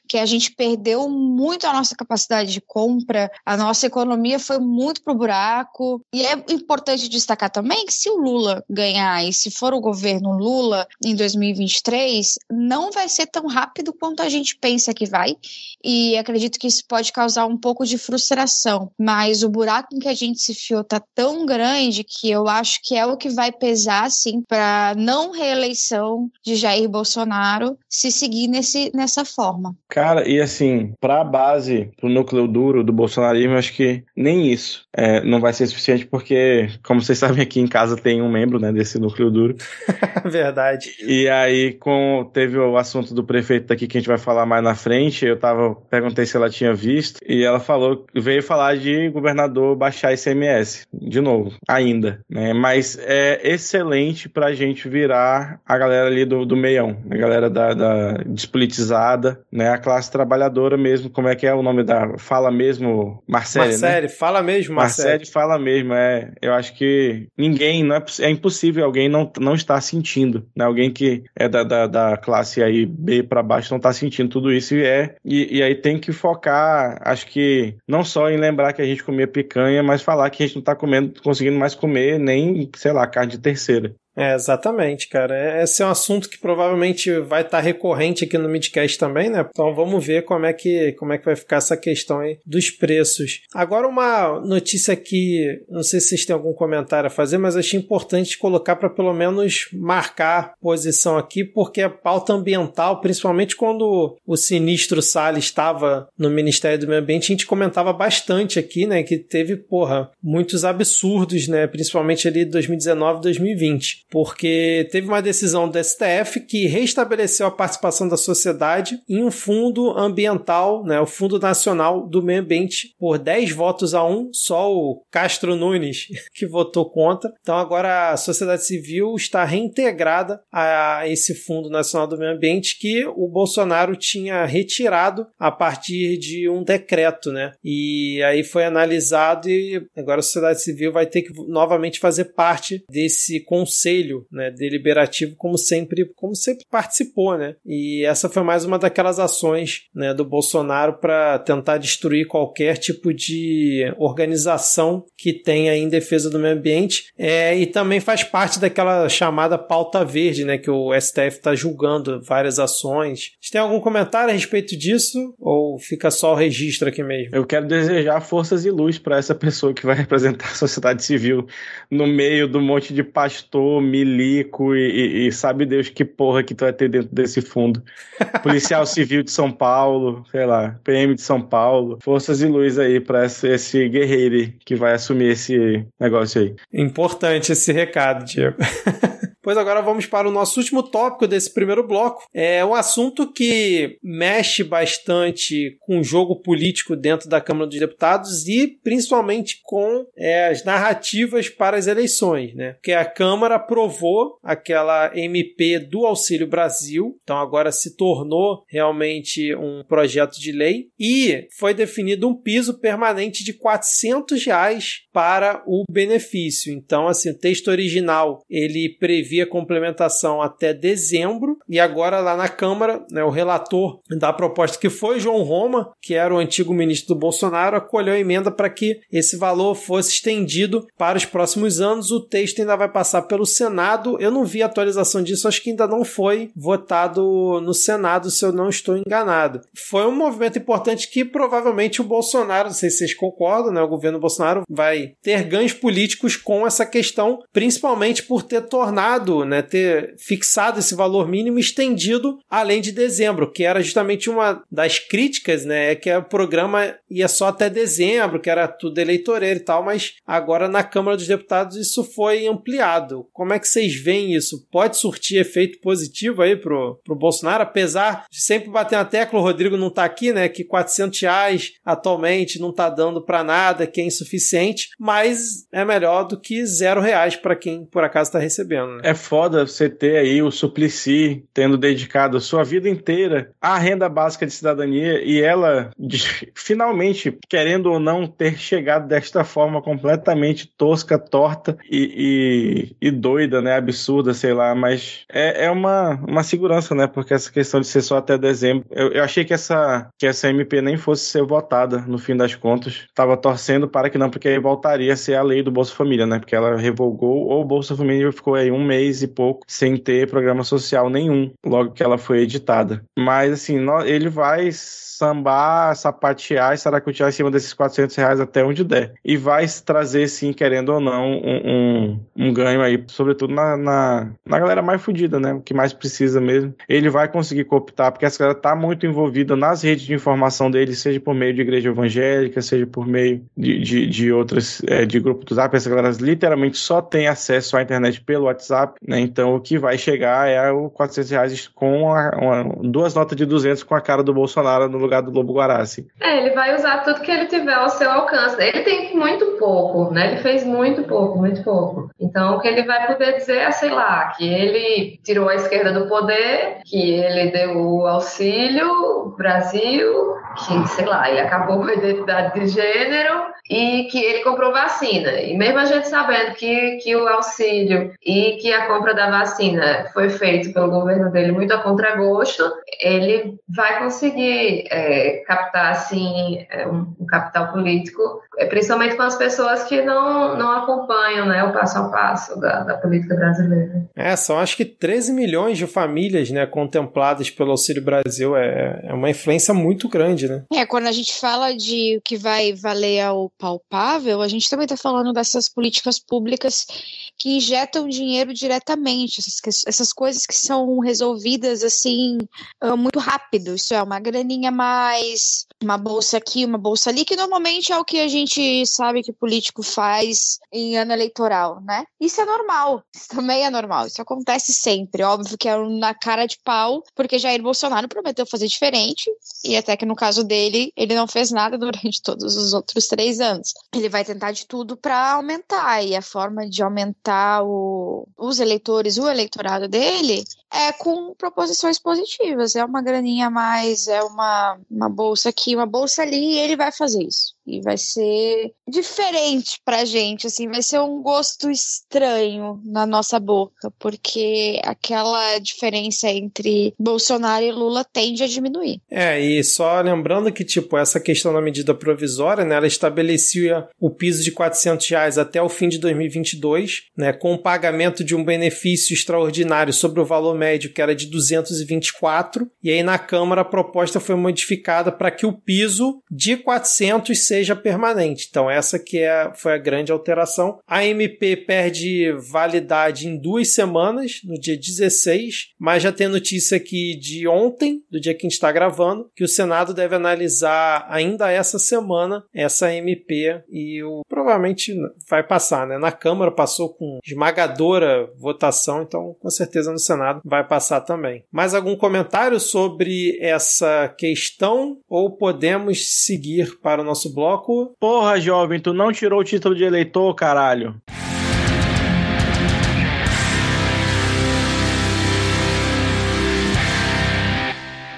que a gente perdeu muito a nossa capacidade de compra, a nossa economia foi muito pro buraco. E é importante destacar também que se o Lula ganhar e se for o governo Lula em 2023, não vai ser tão rápido quanto a gente pensa que vai. E acredito que isso pode causar um pouco de frustração. Mas o buraco em que a gente se fiou tá tão grande que eu acho que é o que vai pesar, assim, para não reeleição de Jair Bolsonaro se seguir nesse, nessa forma. Cara, e assim, para a base, para o núcleo duro do bolsonarismo, acho que nem isso é, não vai ser suficiente, porque, como vocês sabem, aqui em casa tem um membro né, desse núcleo duro. Verdade. E aí, com, teve o assunto do prefeito daqui que a gente vai falar mais na frente, eu tava, perguntei se ela tinha visto, e ela falou, veio falar de governador baixar ICMS, de novo, ainda, né? Mas é excelente pra gente virar a galera ali do, do meião, a galera da, da despolitizada, né? A classe trabalhadora mesmo, como é que é o nome da... Fala mesmo, Marcele, Marcele, né? fala mesmo, Marcele. Marcele fala mesmo, é. Eu acho que ninguém, não é, é impossível alguém não, não estar sentindo, né? Alguém que é da, da, da classe aí B para baixo não está sentindo tudo isso e é... E, e aí tem que focar, acho que não só em lembrar que a gente comia picanha, mas falar que a gente não está comendo, conseguindo mais comer nem, sei lá, carne de terceira. É, exatamente, cara. É, esse é um assunto que provavelmente vai estar tá recorrente aqui no Midcast também, né? Então vamos ver como é que como é que vai ficar essa questão aí dos preços. Agora uma notícia que não sei se vocês têm algum comentário a fazer, mas achei importante colocar para pelo menos marcar posição aqui, porque a pauta ambiental, principalmente quando o sinistro Salles estava no Ministério do Meio Ambiente, a gente comentava bastante aqui, né, que teve, porra, muitos absurdos, né, principalmente ali 2019, 2020 porque teve uma decisão do STF que restabeleceu a participação da sociedade em um fundo ambiental, né, o Fundo Nacional do Meio Ambiente, por 10 votos a 1, só o Castro Nunes que votou contra. Então agora a sociedade civil está reintegrada a esse Fundo Nacional do Meio Ambiente que o Bolsonaro tinha retirado a partir de um decreto, né? E aí foi analisado e agora a sociedade civil vai ter que novamente fazer parte desse conselho conselho né, deliberativo, como sempre, como sempre participou, né? E essa foi mais uma daquelas ações né, do Bolsonaro para tentar destruir qualquer tipo de organização que tenha em defesa do meio ambiente. É, e também faz parte daquela chamada pauta verde, né? Que o STF está julgando várias ações. Você tem algum comentário a respeito disso? Ou fica só o registro aqui mesmo? Eu quero desejar forças e luz para essa pessoa que vai representar a sociedade civil no meio do monte de pastor, milico e, e, e, sabe Deus que porra que tu vai ter dentro desse fundo. Policial Civil de São Paulo, sei lá, PM de São Paulo. Forças e luz aí pra esse, esse guerreiro que vai assumir esse negócio aí. Importante esse recado, Diego. Pois agora vamos para o nosso último tópico desse primeiro bloco. É um assunto que mexe bastante com o jogo político dentro da Câmara dos Deputados e principalmente com é, as narrativas para as eleições, né? Porque a Câmara aprovou aquela MP do Auxílio Brasil, então agora se tornou realmente um projeto de lei e foi definido um piso permanente de 400 reais para o benefício. Então, assim, o texto original ele previa previa complementação até dezembro, e agora lá na Câmara, né, o relator da proposta, que foi João Roma, que era o antigo ministro do Bolsonaro, acolheu a emenda para que esse valor fosse estendido para os próximos anos. O texto ainda vai passar pelo Senado. Eu não vi atualização disso, acho que ainda não foi votado no Senado, se eu não estou enganado. Foi um movimento importante que provavelmente o Bolsonaro, não sei se vocês concordam, né, o governo Bolsonaro vai ter ganhos políticos com essa questão, principalmente por ter tornado né, ter fixado esse valor mínimo estendido além de dezembro, que era justamente uma das críticas, né, é que o programa ia só até dezembro, que era tudo eleitoreiro e tal, mas agora na Câmara dos Deputados isso foi ampliado. Como é que vocês veem isso? Pode surtir efeito positivo aí pro, pro Bolsonaro, apesar de sempre bater na tecla, o Rodrigo não tá aqui, né, que 400 reais atualmente não tá dando para nada, que é insuficiente, mas é melhor do que zero reais para quem por acaso está recebendo. Né? É foda você ter aí o Suplicy tendo dedicado a sua vida inteira à renda básica de cidadania e ela de, finalmente, querendo ou não, ter chegado desta forma completamente tosca, torta e, e, e doida, né? Absurda, sei lá, mas é, é uma, uma segurança, né? Porque essa questão de ser só até dezembro, eu, eu achei que essa, que essa MP nem fosse ser votada no fim das contas. Tava torcendo para que não, porque aí voltaria a ser a lei do Bolsa Família, né? Porque ela revogou ou o Bolsa Família ficou aí um mês e pouco sem ter programa social nenhum, logo que ela foi editada. Mas assim, ele vai sambar, sapatear e saracutear em cima desses 400 reais até onde der. E vai trazer, sim, querendo ou não, um, um, um ganho aí, sobretudo na, na, na, galera mais fodida, né? O que mais precisa mesmo. Ele vai conseguir cooptar, porque essa galera tá muito envolvida nas redes de informação dele, seja por meio de igreja evangélica, seja por meio de, de, de outras, é, de grupo do Zap. Essa galera literalmente só tem acesso à internet pelo WhatsApp, né? Então o que vai chegar é o 400 reais com a, uma, duas notas de 200 com a cara do Bolsonaro no lugar do Lobo Guará, assim. É, ele vai usar tudo que ele tiver ao seu alcance. Ele tem muito pouco, né? Ele fez muito pouco, muito pouco. Então, o que ele vai poder dizer é, sei lá, que ele tirou a esquerda do poder, que ele deu o auxílio Brasil, que, sei lá, ele acabou com a identidade de gênero e que ele comprou vacina. E mesmo a gente sabendo que, que o auxílio e que a compra da vacina foi feito pelo governo dele muito a contragosto, ele vai conseguir é, captar, assim, é, um, um, capital político, é, principalmente com as pessoas que não, não acompanham né, o passo a passo da, da política brasileira. É, são acho que 13 milhões de famílias né, contempladas pelo Auxílio Brasil. É, é uma influência muito grande, né? É, quando a gente fala de o que vai valer ao palpável, a gente também está falando dessas políticas públicas que injetam dinheiro diretamente, essas, essas coisas que são resolvidas assim ah, muito rápido. Isso é uma graninha mais, uma bolsa aqui, uma bolsa ali, que normalmente é o que a gente sabe que político faz em ano eleitoral, né? Isso é normal, isso também é normal, isso acontece sempre. Óbvio que é na cara de pau, porque Jair Bolsonaro prometeu fazer diferente, e até que no caso dele, ele não fez nada durante todos os outros três anos. Ele vai tentar de tudo para aumentar, e a forma de aumentar o, os eleitores, o eleitorado dele, é com proposições positivas. É uma graninha a mais, é uma, uma bolsa aqui, uma bolsa ali, e ele vai fazer isso. E vai ser diferente pra gente, assim, vai ser um gosto estranho na nossa boca, porque aquela diferença entre Bolsonaro e Lula tende a diminuir. É, e só lembrando que, tipo, essa questão da medida provisória, né, ela estabelecia o piso de 400 reais até o fim de 2022, né, com o pagamento de um benefício extraordinário sobre o valor médio, que era de 224, e aí na Câmara a proposta foi modificada para que o piso de 400 seja permanente. Então essa que é, foi a grande alteração. A MP perde validade em duas semanas, no dia 16, mas já tem notícia aqui de ontem, do dia que a gente está gravando, que o Senado deve analisar ainda essa semana essa MP e o, provavelmente vai passar, né? Na Câmara passou com esmagadora votação, então com certeza no Senado vai passar também. Mais algum comentário sobre essa questão ou podemos seguir para o nosso bloco? Porra, jovem, tu não tirou o título de eleitor, caralho.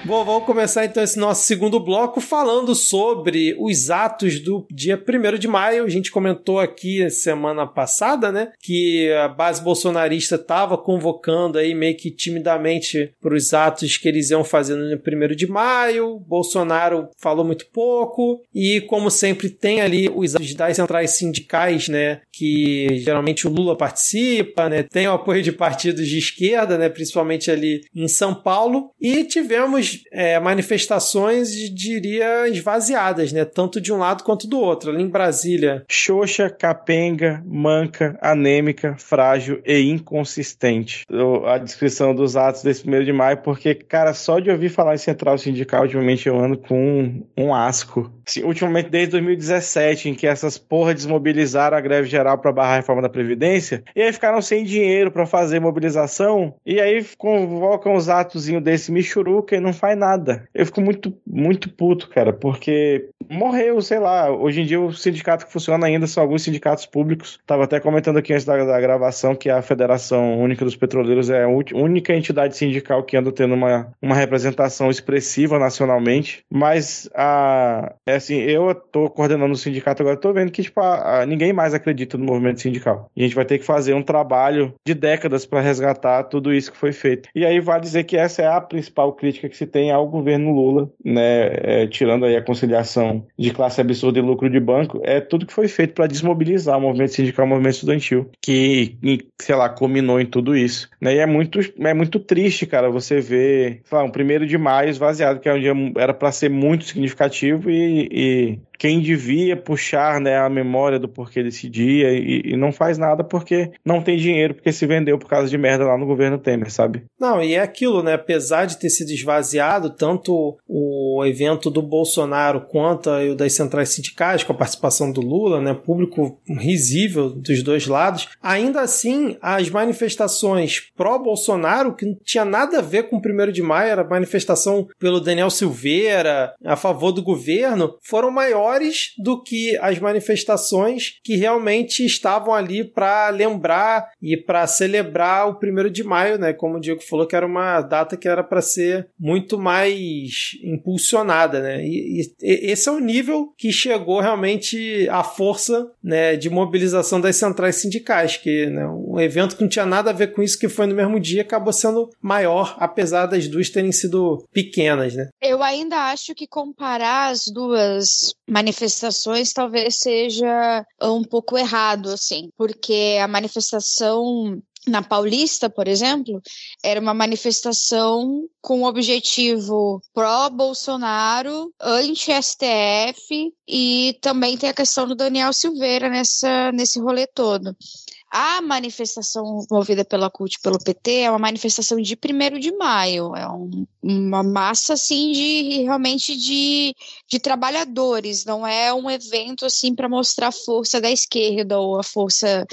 Bom, vamos começar então esse nosso segundo bloco falando sobre os atos do dia 1 de maio. A gente comentou aqui semana passada, né, que a base bolsonarista estava convocando aí meio que timidamente para os atos que eles iam fazendo no 1 de maio. Bolsonaro falou muito pouco e, como sempre, tem ali os atos das centrais sindicais, né, que geralmente o Lula participa, né, tem o apoio de partidos de esquerda, né, principalmente ali em São Paulo. E tivemos é, manifestações, diria, esvaziadas, né? Tanto de um lado quanto do outro. Ali em Brasília. Xoxa, capenga, manca, anêmica, frágil e inconsistente. A descrição dos atos desse 1 de maio, porque, cara, só de ouvir falar em central sindical, ultimamente eu ando com um, um asco. Assim, ultimamente, desde 2017, em que essas porra desmobilizaram a greve geral para barrar a reforma da Previdência, e aí ficaram sem dinheiro para fazer mobilização, e aí convocam os atozinhos desse Michuruca e não faz nada. Eu fico muito, muito puto, cara, porque morreu, sei lá. Hoje em dia o sindicato que funciona ainda são alguns sindicatos públicos. Tava até comentando aqui antes da, da gravação que a Federação Única dos Petroleiros é a única entidade sindical que anda tendo uma, uma representação expressiva nacionalmente. Mas a, é assim, eu tô coordenando o sindicato agora, tô vendo que tipo, a, a, ninguém mais acredita no movimento sindical. A gente vai ter que fazer um trabalho de décadas para resgatar tudo isso que foi feito. E aí vai dizer que essa é a principal crítica que se tem ao governo Lula, né? É, tirando aí a conciliação de classe absurda e lucro de banco, é tudo que foi feito para desmobilizar o movimento sindical, o movimento estudantil, que, sei lá, culminou em tudo isso. Né? E é muito, é muito triste, cara, você ver, sei lá, um primeiro de maio esvaziado, que é um dia era para ser muito significativo e, e quem devia puxar né, a memória do porquê desse dia e, e, não faz nada porque não tem dinheiro, porque se vendeu por causa de merda lá no governo Temer, sabe? Não, e é aquilo, né? Apesar de ter sido esvaziado, tanto o evento do Bolsonaro quanto o das centrais sindicais, com a participação do Lula, né? Público risível dos dois lados, ainda assim, as manifestações pró-Bolsonaro, que não tinha nada a ver com o 1 de maio, era manifestação pelo Daniel Silveira, a favor do governo, foram maiores maiores do que as manifestações que realmente estavam ali para lembrar e para celebrar o primeiro de maio, né? Como o Diego falou, que era uma data que era para ser muito mais impulsionada, né? E, e, esse é o nível que chegou realmente a força né, de mobilização das centrais sindicais, que né, um evento que não tinha nada a ver com isso, que foi no mesmo dia, acabou sendo maior, apesar das duas terem sido pequenas, né? Eu ainda acho que comparar as duas manifestações talvez seja um pouco errado, assim, porque a manifestação na Paulista, por exemplo, era uma manifestação com objetivo pró-Bolsonaro, anti-STF e também tem a questão do Daniel Silveira nessa, nesse rolê todo. A manifestação movida pela CUT pelo PT é uma manifestação de 1 de maio, é um, uma massa assim de realmente de, de trabalhadores, não é um evento assim para mostrar a força da esquerda ou a força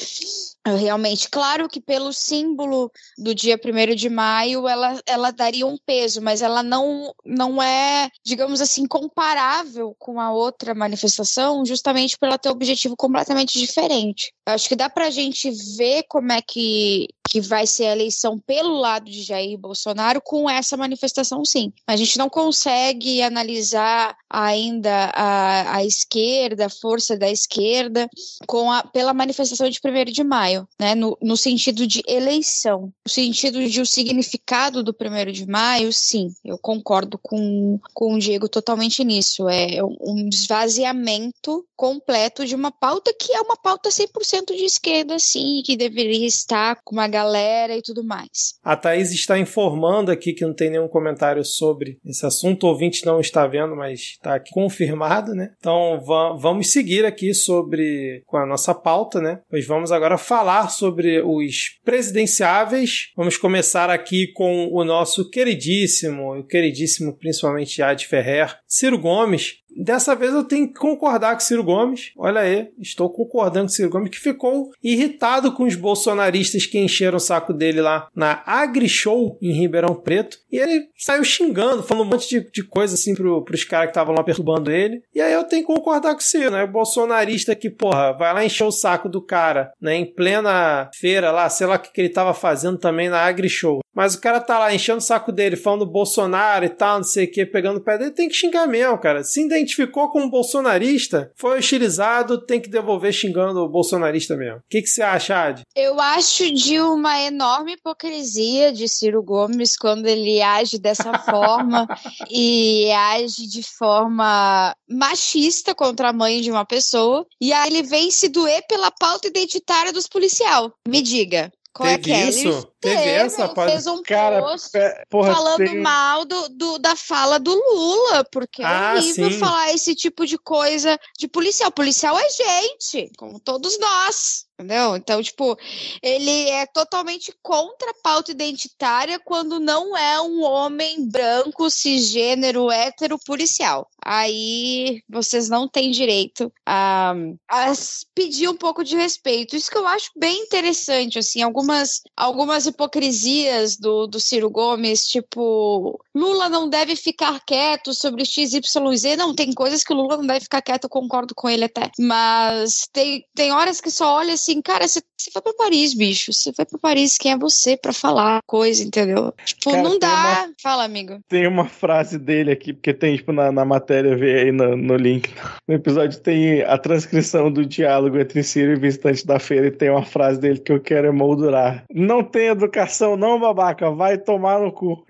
realmente. Claro que pelo símbolo do dia 1 de maio ela, ela daria um peso, mas ela não, não é, digamos assim, comparável com a outra manifestação, justamente por ela ter um objetivo completamente diferente. Acho que dá para a gente ver como é que que vai ser a eleição pelo lado de Jair Bolsonaro com essa manifestação, sim. A gente não consegue analisar ainda a, a esquerda, a força da esquerda, com a, pela manifestação de 1 de maio, né? No, no sentido de eleição. No sentido de o significado do 1 de maio, sim, eu concordo com, com o Diego totalmente nisso. É um esvaziamento completo de uma pauta que é uma pauta 100% de esquerda, sim, que deveria estar com uma galera e tudo mais. A Thaís está informando aqui que não tem nenhum comentário sobre esse assunto. O ouvinte não está vendo, mas está aqui confirmado, né? Então vamos seguir aqui sobre com a nossa pauta, né? Pois vamos agora falar sobre os presidenciáveis. Vamos começar aqui com o nosso queridíssimo, o queridíssimo principalmente Ad Ferrer, Ciro Gomes, Dessa vez eu tenho que concordar com Ciro Gomes. Olha aí, estou concordando com Ciro Gomes, que ficou irritado com os bolsonaristas que encheram o saco dele lá na AgriShow em Ribeirão Preto. E ele saiu xingando, falando um monte de, de coisa assim pro, pros caras que estavam lá perturbando ele. E aí eu tenho que concordar com o Ciro, né? O bolsonarista que, porra, vai lá encher o saco do cara, né? Em plena feira lá, sei lá o que, que ele tava fazendo também na AgriShow. Mas o cara tá lá enchendo o saco dele, falando Bolsonaro e tal, não sei o que, pegando o pé dele, tem que xingar mesmo, cara. Se identificou como bolsonarista, foi hostilizado, tem que devolver xingando o bolsonarista mesmo. O que, que você acha, Ad? Eu acho de uma enorme hipocrisia de Ciro Gomes quando ele age dessa forma e age de forma machista contra a mãe de uma pessoa. E aí ele vem se doer pela pauta identitária dos policial. Me diga, Qual é Teve que é? isso? Teve teve, essa, rapaz? fez um Cara, post porra, falando tem- mal do, do- da fala do Lula, porque Ah, é horrível sim. falar esse tipo de coisa de policial. Policial é gente, como todos nós. Entendeu? Então, tipo, ele é totalmente contra a pauta identitária quando não é um homem branco, cisgênero, hétero, policial. Aí vocês não têm direito a, a pedir um pouco de respeito. Isso que eu acho bem interessante, assim, algumas, algumas hipocrisias do, do Ciro Gomes, tipo, Lula não deve ficar quieto sobre XYZ. Não, tem coisas que o Lula não deve ficar quieto, eu concordo com ele até. Mas tem, tem horas que só olha assim, cara, você você foi pra Paris, bicho. Você foi pra Paris, quem é você pra falar coisa, entendeu? Tipo, Cara, não dá. Fala, amigo. Tem uma frase dele aqui, porque tem, tipo, na, na matéria, vê aí no, no link. No episódio tem a transcrição do diálogo entre Ciro e visitante da feira e tem uma frase dele que eu quero emoldurar. Não tem educação, não, babaca, vai tomar no cu.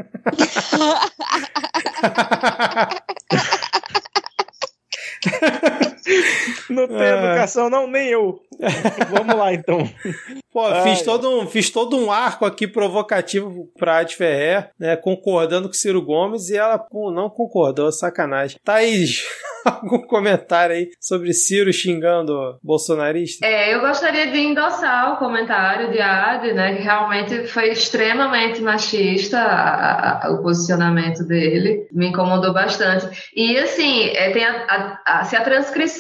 Não tem É. educação, não, nem eu. Vamos lá, então. Pô, Ai. fiz todo, um, fiz todo um arco aqui provocativo pra Adi Ferrer, né? Concordando com Ciro Gomes e ela pô, não concordou, sacanagem. Thaís, algum comentário aí sobre Ciro xingando bolsonarista? É, eu gostaria de endossar o comentário de Adi, né, que realmente foi extremamente machista a- a- o posicionamento dele, me incomodou bastante. E assim, é, tem a- a- a- se a transcrição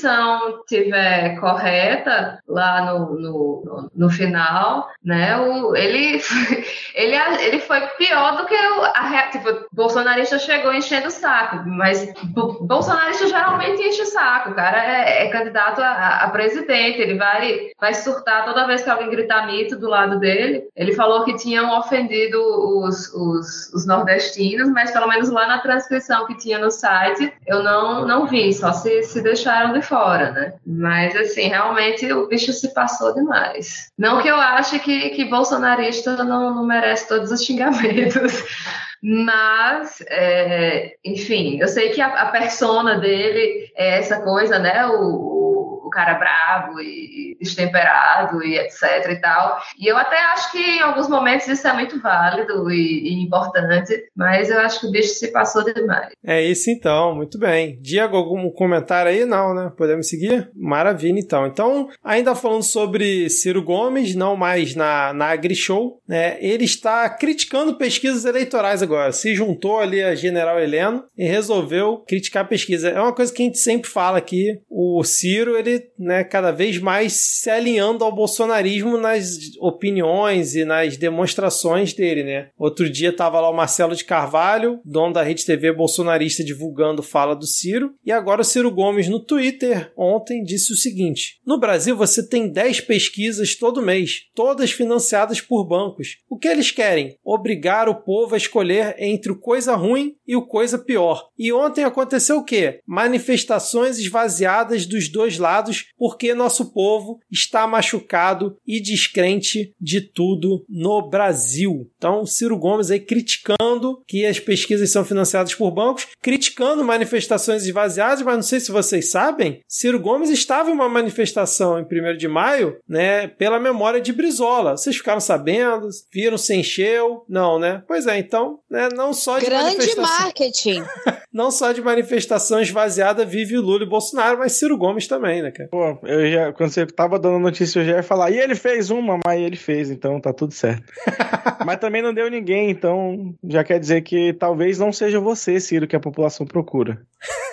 tiver correta lá no, no, no- final, né, o, ele, ele, ele foi pior do que o, a, tipo, bolsonarista chegou enchendo o saco, mas bolsonarista geralmente enche o saco, o cara é, é candidato a, a presidente, ele vai, vai surtar toda vez que alguém gritar mito do lado dele. Ele falou que tinham ofendido os, os, os nordestinos, mas pelo menos lá na transcrição que tinha no site, eu não, não vi, só se, se deixaram de fora, né? Mas assim, realmente o bicho se passou demais. Não que eu ache que, que bolsonarista não, não merece todos os xingamentos. Mas, é, enfim, eu sei que a, a persona dele é essa coisa, né? O, o, cara bravo e destemperado e etc e tal. E eu até acho que em alguns momentos isso é muito válido e, e importante, mas eu acho que o bicho se passou demais. É isso então, muito bem. Diego, algum comentário aí? Não, né? Podemos seguir? Maravilha, então. Então, ainda falando sobre Ciro Gomes, não mais na, na AgriShow, né? Ele está criticando pesquisas eleitorais agora. Se juntou ali a General Heleno e resolveu criticar a pesquisa. É uma coisa que a gente sempre fala aqui. O Ciro, ele, né, cada vez mais se alinhando ao bolsonarismo nas opiniões e nas demonstrações dele, né? Outro dia tava lá o Marcelo de Carvalho, dono da Rede TV bolsonarista, divulgando fala do Ciro. E agora o Ciro Gomes no Twitter ontem disse o seguinte: No Brasil você tem 10 pesquisas todo mês, todas financiadas por bancos. O que eles querem? Obrigar o povo a escolher entre o coisa ruim e o coisa pior. E ontem aconteceu o quê? Manifestações esvaziadas dos dois lados porque nosso povo está machucado e descrente de tudo no Brasil. Então, Ciro Gomes aí criticando que as pesquisas são financiadas por bancos, criticando manifestações esvaziadas, mas não sei se vocês sabem, Ciro Gomes estava em uma manifestação em 1 de maio, né, pela memória de Brizola. Vocês ficaram sabendo? Viram se encheu? Não, né? Pois é, então, né, não só de Grande manifestação, marketing. não só de manifestação esvaziada vive o Lula e Bolsonaro, mas Ciro Gomes também, né, cara? Pô, eu já, quando você tava dando notícia, eu já ia falar, e ele fez uma, mas ele fez, então tá tudo certo. mas também não deu ninguém, então já quer dizer que talvez não seja você, Ciro, que a população procura.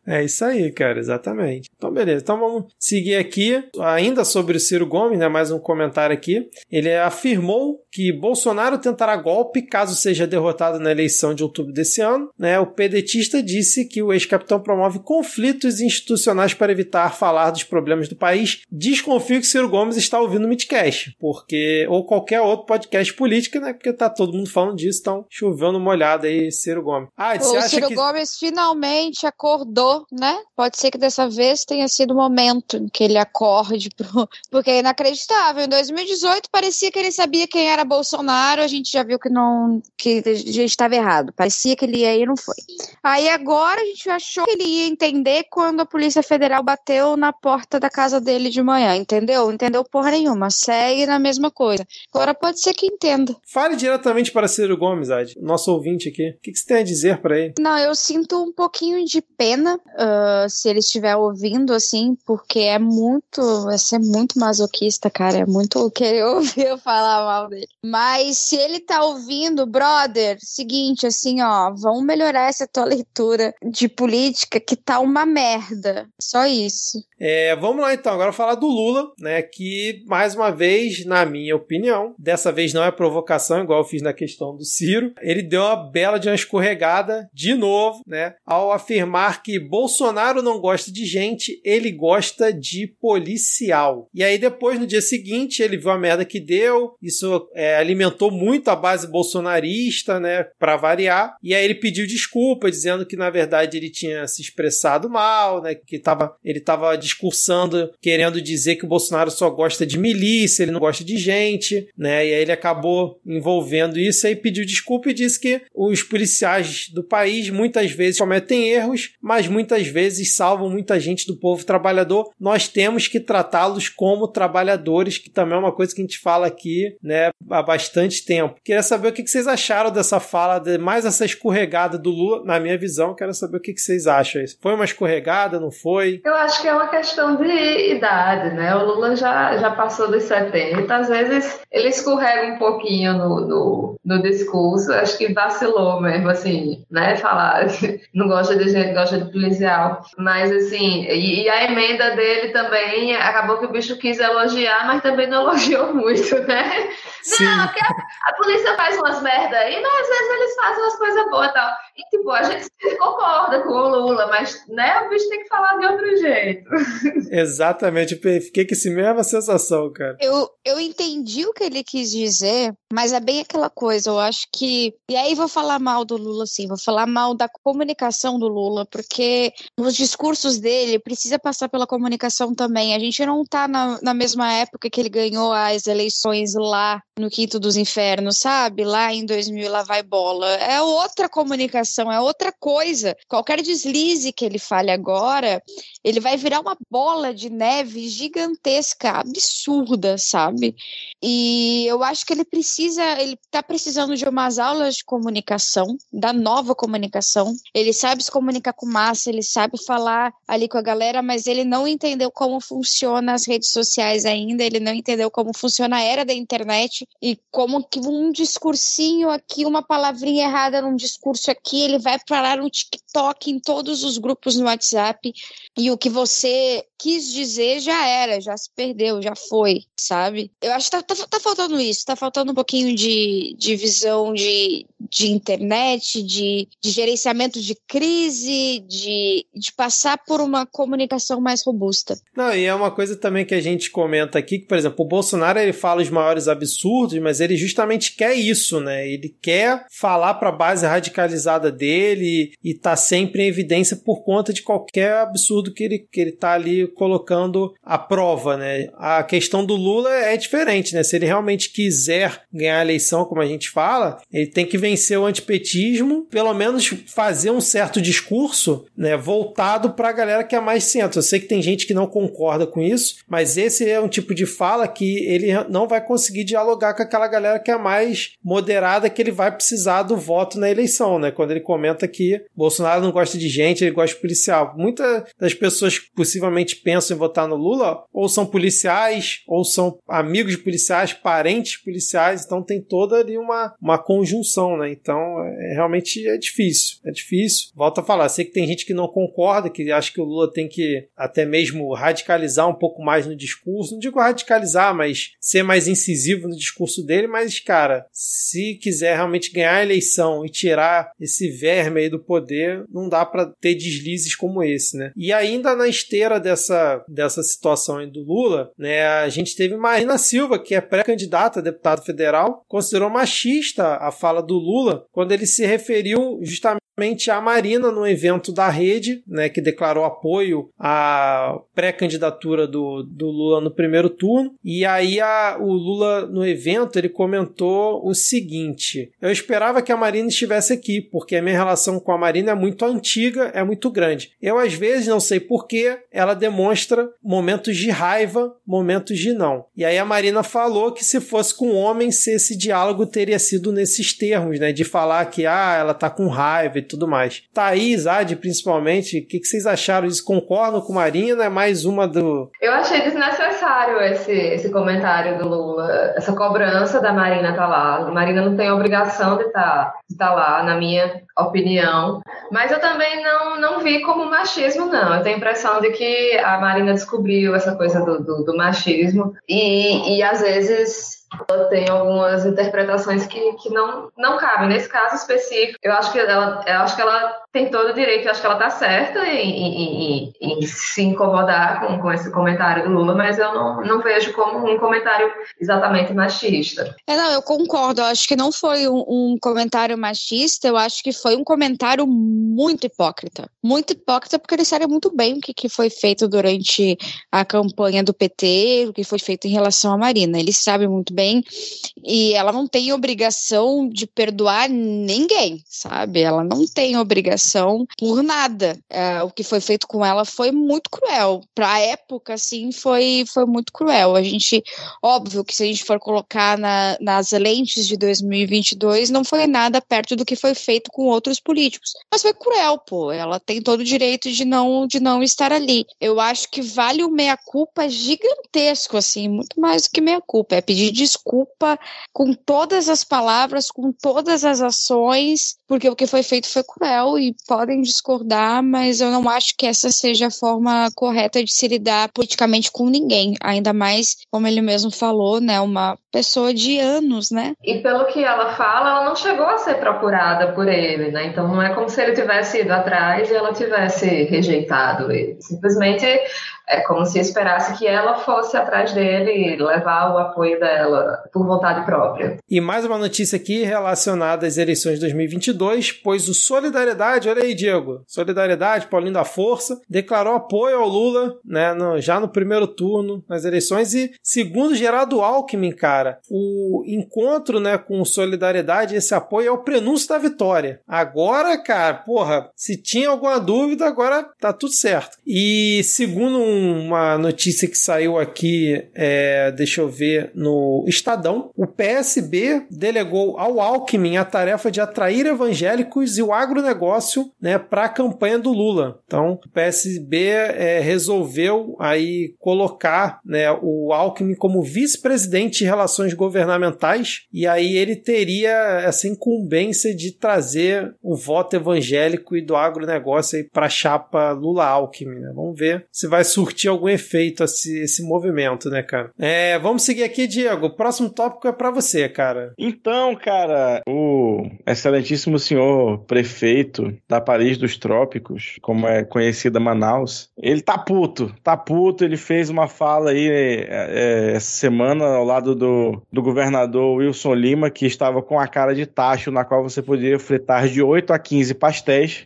É isso aí, cara, exatamente. Então, beleza. Então vamos seguir aqui, ainda sobre o Ciro Gomes, né? Mais um comentário aqui. Ele afirmou que Bolsonaro tentará golpe caso seja derrotado na eleição de outubro desse ano. Né? O pedetista disse que o ex-capitão promove conflitos institucionais para evitar falar dos problemas do país. Desconfio que Ciro Gomes está ouvindo o Midcast, porque ou qualquer outro podcast político, né? Porque tá todo mundo falando disso, então chovendo molhado aí, Ciro Gomes. Ah, você O acha Ciro que Gomes finalmente acordou acordou, né? Pode ser que dessa vez tenha sido o momento em que ele acorde, pro... porque é inacreditável. Em 2018 parecia que ele sabia quem era Bolsonaro, a gente já viu que não, que a gente estava errado. Parecia que ele ia e não foi. Aí agora a gente achou que ele ia entender quando a Polícia Federal bateu na porta da casa dele de manhã, entendeu? Entendeu porra nenhuma. Segue na mesma coisa. Agora pode ser que entenda. Fale diretamente para Ciro Gomes, Ad, nosso ouvinte aqui. O que, que você tem a dizer para ele? Não, eu sinto um pouquinho de pena uh, se ele estiver ouvindo, assim, porque é muito. Vai ser muito masoquista, cara. É muito querer ouvir eu falar mal dele. Mas se ele tá ouvindo, brother, seguinte, assim, ó, vamos melhorar essa tua leitura de política que tá uma merda. Só isso. É, vamos lá então, agora falar do Lula, né? Que mais uma vez, na minha opinião, dessa vez não é provocação, igual eu fiz na questão do Ciro, ele deu uma bela de uma escorregada de novo, né? Ao afirmar que Bolsonaro não gosta de gente, ele gosta de policial. E aí depois, no dia seguinte, ele viu a merda que deu, isso é, alimentou muito a base bolsonarista, né? Para variar. E aí ele pediu desculpa, dizendo que na verdade ele tinha se expressado mal, né? Que tava, ele tava discursando, querendo dizer que o Bolsonaro só gosta de milícia, ele não gosta de gente, né? E aí ele acabou envolvendo isso e pediu desculpa e disse que os policiais do país muitas vezes cometem erros, mas muitas vezes salvam muita gente do povo trabalhador. Nós temos que tratá-los como trabalhadores, que também é uma coisa que a gente fala aqui, né, há bastante tempo. Queria saber o que vocês acharam dessa fala, de mais essa escorregada do Lula, na minha visão, quero saber o que vocês acham. Foi uma escorregada, não foi? Eu acho que é uma questão de idade, né? O Lula já, já passou dos 70, às vezes ele escorrega um pouquinho no, no, no discurso, acho que vacilou mesmo, assim, né? Falar, não gosta de gente, gosta de policial. Mas, assim, e, e, a emenda dele também, acabou que o bicho quis elogiar, mas também não elogiou muito, né? Sim. Não, porque a, a, polícia faz umas merda aí, mas às vezes eles fazem umas coisas boas e tal. E, tipo, a gente concorda com o Lula, mas, né, o bicho tem que falar de outro jeito. Exatamente, fiquei com essa mesma sensação, cara. Eu, eu entendi o que ele quis dizer, mas é bem aquela coisa, eu acho que. E aí vou falar mal do Lula, sim, vou falar mal da comunicação do Lula, porque os discursos dele precisa passar pela comunicação também. A gente não tá na, na mesma época que ele ganhou as eleições lá no Quinto dos Infernos, sabe? Lá em 2000, lá vai bola. É outra comunicação, é outra coisa. Qualquer deslize que ele fale agora, ele vai virar uma bola de neve gigantesca, absurda, sabe? E eu acho que ele precisa, ele tá precisando de umas aulas de comunicação, da nova comunicação. Ele sabe se comunicar com massa, ele sabe falar ali com a galera, mas ele não entendeu como funciona as redes sociais ainda, ele não entendeu como funciona a era da internet e como que um discursinho aqui, uma palavrinha errada num discurso aqui, ele vai parar no TikTok, em todos os grupos no WhatsApp, e o que você quis dizer já era, já se perdeu, já foi, sabe? Eu acho que tá, tá, tá faltando isso, tá faltando um pouquinho de, de visão de, de internet, de, de gerenciamento de crise, de, de passar por uma comunicação mais robusta. Não, e é uma coisa também que a gente comenta aqui, que, por exemplo, o Bolsonaro ele fala os maiores absurdos, mas ele justamente quer isso, né? Ele quer falar para a base radicalizada dele e tá sempre em evidência por conta de qualquer absurdo que ele, que ele tá ali colocando à prova, né? A questão do Lula é diferente, né? Se ele realmente quiser ganhar a eleição, como a gente fala, ele tem que vencer o antipetismo, pelo menos fazer um certo discurso, né, voltado para a galera que é mais centro. Eu sei que tem gente que não concorda com isso, mas esse é um tipo de fala que ele não vai conseguir dialogar com aquela galera que é mais moderada, que ele vai precisar do voto na eleição, né? Quando ele comenta que Bolsonaro não gosta de gente, ele gosta de policial. Muitas das pessoas que possivelmente pensam em votar no Lula ou são policiais, ou são amigos de policiais, parentes policiais, então tem toda ali uma, uma conjunção, né? Então, é, realmente é difícil. É difícil. Volto a falar, sei que tem gente que não concorda, que acha que o Lula tem que até mesmo radicalizar um pouco mais no discurso. Não digo radicalizar, mas ser mais incisivo no discurso dele. Mas, cara, se quiser realmente ganhar a eleição e tirar esse verme aí do poder, não dá para ter deslizes como esse, né? E ainda na esteira dessa, dessa situação aí do Lula, né, a gente teve Marina Silva, que é pré-candidata a deputado federal, considerou machista a fala do Lula quando ele se referiu justamente a Marina no evento da rede, né, que declarou apoio à pré-candidatura do, do Lula no primeiro turno. E aí a, o Lula no evento ele comentou o seguinte: eu esperava que a Marina estivesse aqui, porque a minha relação com a Marina é muito antiga, é muito grande. Eu às vezes não sei porquê, ela demonstra momentos de raiva, momentos de não. E aí a Marina falou que se fosse com homens, esse diálogo teria sido nesses termos, né, de falar que ah, ela tá com raiva tudo mais. Thaís, Ad, principalmente, o que, que, vocês acharam? Eles concordam com Marina? É mais uma do. Eu achei desnecessário esse, esse comentário do Lula, essa cobrança da Marina tá lá. A Marina não tem obrigação de estar tá, tá lá, na minha opinião. Mas eu também não, não vi como machismo, não. Eu tenho a impressão de que a Marina descobriu essa coisa do, do, do machismo e, e às vezes ela tem algumas interpretações que, que não, não cabem. Nesse caso específico, eu acho que ela, eu acho que ela tem todo o direito, acho que ela está certa em, em, em, em, se incomodar com, com esse comentário do Lula, mas eu não, não vejo como um comentário exatamente machista. É, não, eu concordo. Eu acho que não foi um, um comentário machista, eu acho que foi um comentário muito hipócrita. Muito hipócrita, porque ele sabe muito bem o que, que foi feito durante a campanha do PT, o que foi feito em relação à Marina. Ele sabe muito bem e ela não tem obrigação de perdoar ninguém, sabe? Ela não tem obrigação por nada. É, o que foi feito com ela foi muito cruel. Para a época, assim, foi, foi muito cruel. A gente, óbvio que se a gente for colocar na, nas lentes de 2022, não foi nada perto do que foi feito com outros políticos. Mas foi cruel, pô. Ela tem todo o direito de não, de não estar ali. Eu acho que vale o meia-culpa gigantesco, assim, muito mais do que meia-culpa. É pedir desculpa com todas as palavras, com todas as ações, porque o que foi feito foi cruel e podem discordar, mas eu não acho que essa seja a forma correta de se lidar politicamente com ninguém, ainda mais, como ele mesmo falou, né, uma pessoa de anos, né? E pelo que ela fala, ela não chegou a ser procurada por ele, né? Então não é como se ele tivesse ido atrás e ela tivesse rejeitado ele. Simplesmente é como se esperasse que ela fosse atrás dele levar o apoio dela por vontade própria. E mais uma notícia aqui relacionada às eleições de 2022, pois o Solidariedade, olha aí, Diego, Solidariedade, Paulinho da Força, declarou apoio ao Lula, né, no, já no primeiro turno nas eleições e segundo Geraldo Alckmin, cara, o encontro, né, com Solidariedade, esse apoio é o prenúncio da vitória. Agora, cara, porra, se tinha alguma dúvida, agora tá tudo certo. E segundo um uma notícia que saiu aqui, é, deixa eu ver, no Estadão. O PSB delegou ao Alckmin a tarefa de atrair evangélicos e o agronegócio né, para a campanha do Lula. Então, o PSB é, resolveu aí colocar né, o Alckmin como vice-presidente de relações governamentais e aí ele teria essa incumbência de trazer o voto evangélico e do agronegócio para a chapa Lula-Alckmin. Né? Vamos ver se vai surgir surtir algum efeito esse, esse movimento, né, cara? É, vamos seguir aqui, Diego. O próximo tópico é para você, cara. Então, cara, o excelentíssimo senhor prefeito da Paris dos Trópicos, como é conhecida Manaus, ele tá puto, tá puto. Ele fez uma fala aí é, é, essa semana ao lado do, do governador Wilson Lima, que estava com a cara de tacho, na qual você poderia fritar de 8 a 15 pastéis,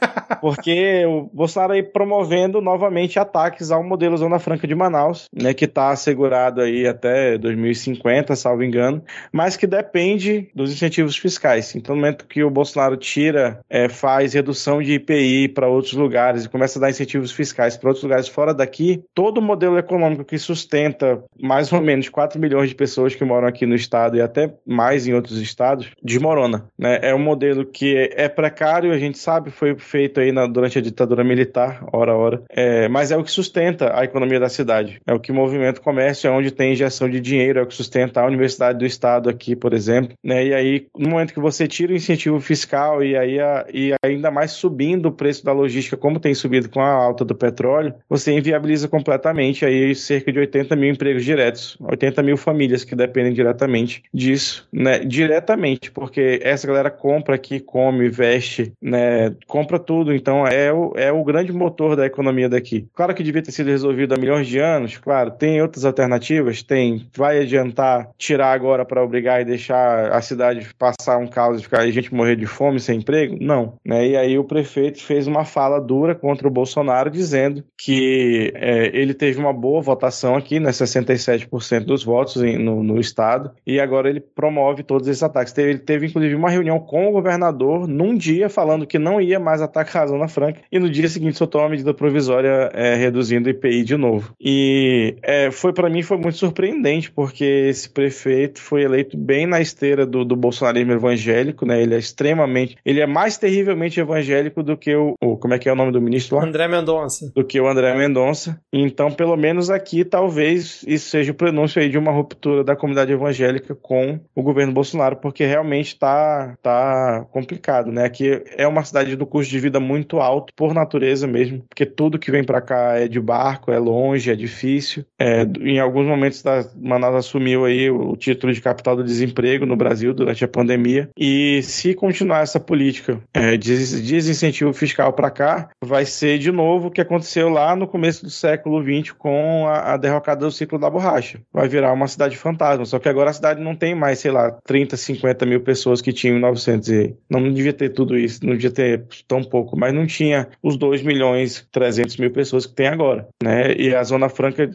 porque o Bolsonaro aí promovendo novamente ataques ataques ao modelo Zona Franca de Manaus, né, que está assegurado aí até 2050, salvo engano, mas que depende dos incentivos fiscais. Então, no momento que o Bolsonaro tira, é, faz redução de IPI para outros lugares e começa a dar incentivos fiscais para outros lugares fora daqui, todo o modelo econômico que sustenta mais ou menos 4 milhões de pessoas que moram aqui no estado e até mais em outros estados, desmorona. Né? É um modelo que é precário, a gente sabe, foi feito aí na, durante a ditadura militar, hora a hora, é, mas é o que sustenta sustenta a economia da cidade. É o que movimenta o comércio, é onde tem injeção de dinheiro, é o que sustenta a Universidade do Estado aqui, por exemplo. Né? E aí, no momento que você tira o incentivo fiscal e aí a, e ainda mais subindo o preço da logística, como tem subido com a alta do petróleo, você inviabiliza completamente aí cerca de 80 mil empregos diretos, 80 mil famílias que dependem diretamente disso, né? Diretamente, porque essa galera compra aqui, come, veste, né? Compra tudo, então é o, é o grande motor da economia daqui. Claro que devia ter sido resolvido há milhões de anos, claro, tem outras alternativas, tem. Vai adiantar tirar agora para obrigar e deixar a cidade passar um caos e ficar a gente morrer de fome sem emprego? Não. Né? E aí o prefeito fez uma fala dura contra o Bolsonaro, dizendo que é, ele teve uma boa votação aqui, né, 67% dos votos em, no, no, estado, e agora ele promove todos esses ataques. Teve, ele teve, inclusive, uma reunião com o governador num dia falando que não ia mais atacar a Zona Franca, e no dia seguinte soltou uma medida provisória é, reduzindo o IPI de novo. E é, foi para mim foi muito surpreendente, porque esse prefeito foi eleito bem na esteira do, do bolsonarismo evangélico, né? Ele é extremamente, ele é mais terrivelmente evangélico do que o, o como é que é o nome do ministro lá? André Mendonça. Do que o André Mendonça. Então, pelo menos aqui, talvez isso seja o prenúncio aí de uma ruptura da comunidade evangélica com o governo Bolsonaro, porque realmente está tá complicado, né? Aqui é uma cidade do custo de vida muito alto, por natureza mesmo, porque tudo que vem para cá é de barco, é longe, é difícil. É, em alguns momentos, da, Manaus assumiu aí o título de capital do desemprego no Brasil durante a pandemia. E se continuar essa política é, de desincentivo fiscal para cá, vai ser de novo o que aconteceu lá no começo do século XX com a, a derrocada do ciclo da borracha. Vai virar uma cidade fantasma, só que agora a cidade não tem mais, sei lá, 30, 50 mil pessoas que tinham em 900 e não devia ter tudo isso, não devia ter tão pouco, mas não tinha os 2 milhões 300 mil pessoas que tem agora, né? E a Zona Franca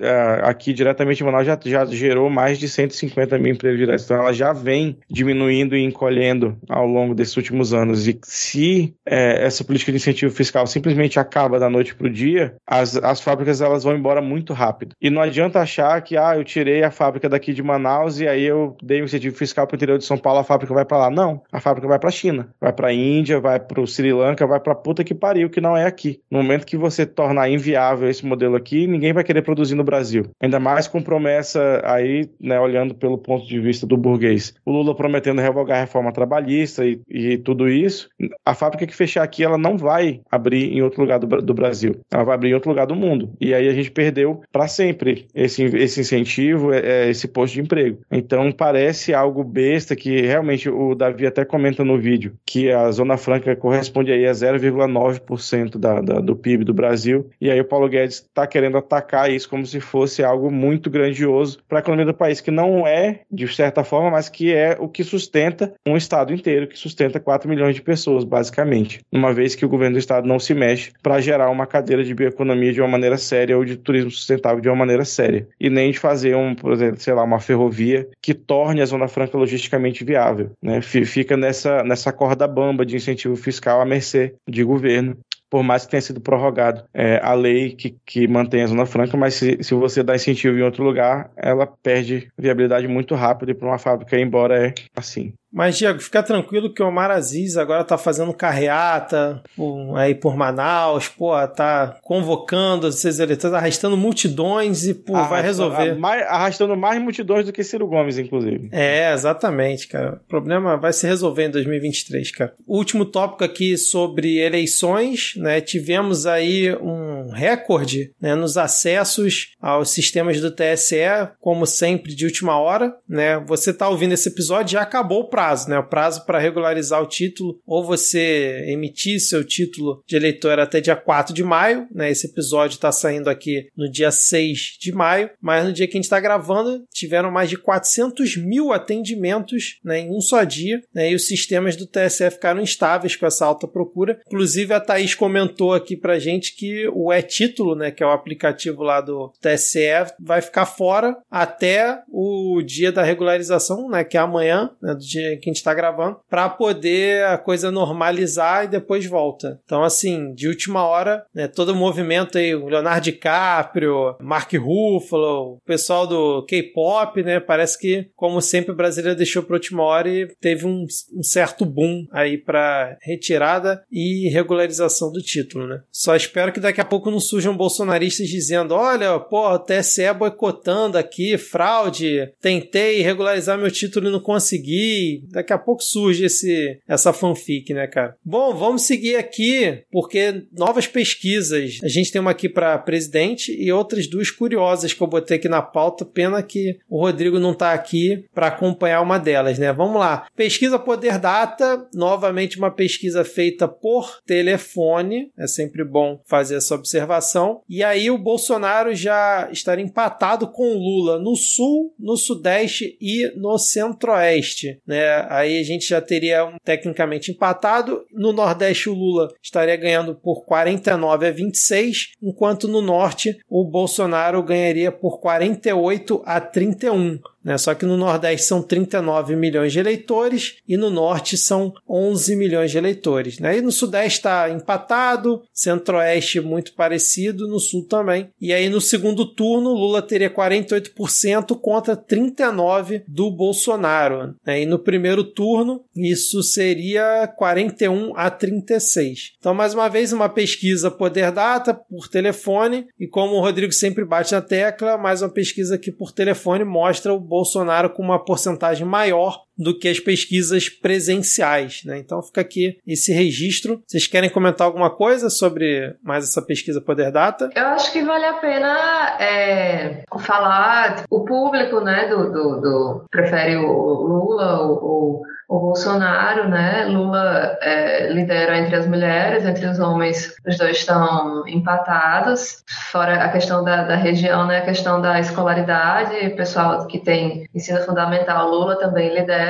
aqui diretamente em Manaus já, já gerou mais de 150 mil empregos diretos, então ela já vem diminuindo e encolhendo ao longo desses últimos anos e se é, essa política de incentivo fiscal simplesmente acaba da noite para o dia, as, as fábricas elas vão embora muito rápido. E não adianta achar que ah, eu tirei a fábrica daqui de Manaus e aí eu dei um incentivo fiscal para o interior de São Paulo, a fábrica vai para lá. Não, a fábrica vai para a China, vai para a Índia, vai para o Sri Lanka, vai para puta que pariu, que não é aqui. No momento que você tornar inviável esse modelo aqui, ninguém vai querer produzir no Brasil. Ainda mais com promessa aí, né, olhando pelo ponto de vista do burguês. O Lula prometendo revogar a reforma trabalhista e, e tudo isso. A fábrica que fechar aqui, ela não vai abrir em outro lugar do, do Brasil. Ela vai abrir em outro lugar do mundo. E aí a gente perdeu para sempre esse, esse incentivo, é, é, esse posto de emprego. Então parece algo besta que realmente o Davi até comenta no vídeo que a Zona Franca corresponde aí a 0,9% da, da, do PIB do Brasil. E aí o Paulo Guedes está querendo atacar isso como se fosse algo muito grandioso para a economia do país, que não é, de certa forma, mas que é o que sustenta um Estado inteiro, que sustenta 4 milhões de pessoas, basicamente. Uma vez que o governo do Estado não se mexe para gerar uma cadeira de bioeconomia de uma maneira séria ou de turismo sustentável de uma maneira séria. E nem de fazer, um, por exemplo, sei lá, uma ferrovia que torne a Zona Franca logisticamente viável. Né? Fica nessa, nessa corda bamba de incentivo fiscal à mercê de governo por mais que tenha sido prorrogado é, a lei que, que mantém a Zona Franca, mas se, se você dá incentivo em outro lugar, ela perde viabilidade muito rápido e para uma fábrica ir embora é assim. Mas, Diego, fica tranquilo que o Omar Aziz agora tá fazendo carreata um, aí por Manaus, pô, tá convocando esses eleitores, arrastando multidões e, pô, vai resolver. Mais, arrastando mais multidões do que Ciro Gomes, inclusive. É, exatamente, cara. O problema vai se resolver em 2023, cara. Último tópico aqui sobre eleições, né? Tivemos aí um recorde né, nos acessos aos sistemas do TSE, como sempre, de última hora, né? Você tá ouvindo esse episódio, já acabou o prazo prazo, né? O prazo para regularizar o título, ou você emitir seu título de eleitor até dia 4 de maio, né? Esse episódio está saindo aqui no dia 6 de maio, mas no dia que a gente está gravando, tiveram mais de 400 mil atendimentos né, em um só dia, né? E os sistemas do TSE ficaram instáveis com essa alta procura. Inclusive, a Thaís comentou aqui pra gente que o e-título, né? Que é o aplicativo lá do TSE, vai ficar fora até o dia da regularização, né? Que é amanhã, né, do dia que a gente está gravando, para poder a coisa normalizar e depois volta. Então, assim, de última hora, né, todo o movimento aí, o Leonardo DiCaprio, Mark Ruffalo, o pessoal do K-pop, né, parece que, como sempre, o brasileiro deixou para última hora e teve um, um certo boom aí para retirada e regularização do título, né. Só espero que daqui a pouco não surjam bolsonaristas dizendo, olha, pô, o TSE boicotando aqui, fraude, tentei regularizar meu título e não consegui, Daqui a pouco surge esse, essa fanfic, né, cara? Bom, vamos seguir aqui, porque novas pesquisas. A gente tem uma aqui para presidente e outras duas curiosas que eu botei aqui na pauta. Pena que o Rodrigo não tá aqui para acompanhar uma delas, né? Vamos lá. Pesquisa Poder Data, novamente uma pesquisa feita por telefone. É sempre bom fazer essa observação. E aí o Bolsonaro já estaria empatado com o Lula no sul, no sudeste e no centro-oeste, né? Aí a gente já teria um, tecnicamente empatado. No nordeste o Lula estaria ganhando por 49 a 26, enquanto no norte o Bolsonaro ganharia por 48 a 31. Né? Só que no Nordeste são 39 milhões de eleitores e no Norte são 11 milhões de eleitores. Né? E no Sudeste está empatado, Centro-Oeste muito parecido, no Sul também. E aí no segundo turno, Lula teria 48% contra 39% do Bolsonaro. Né? E no primeiro turno, isso seria 41 a 36. Então, mais uma vez, uma pesquisa Poder Data por telefone. E como o Rodrigo sempre bate na tecla, mais uma pesquisa que por telefone mostra o Bolsonaro com uma porcentagem maior do que as pesquisas presenciais, né? Então fica aqui esse registro. Vocês querem comentar alguma coisa sobre mais essa pesquisa Poder Data? Eu acho que vale a pena é, falar o público, né, do, do, do prefere o Lula ou o Bolsonaro, né? Lula é, lidera entre as mulheres, entre os homens, os dois estão empatados. Fora a questão da, da região, né? A questão da escolaridade, pessoal que tem ensino fundamental, Lula também lidera.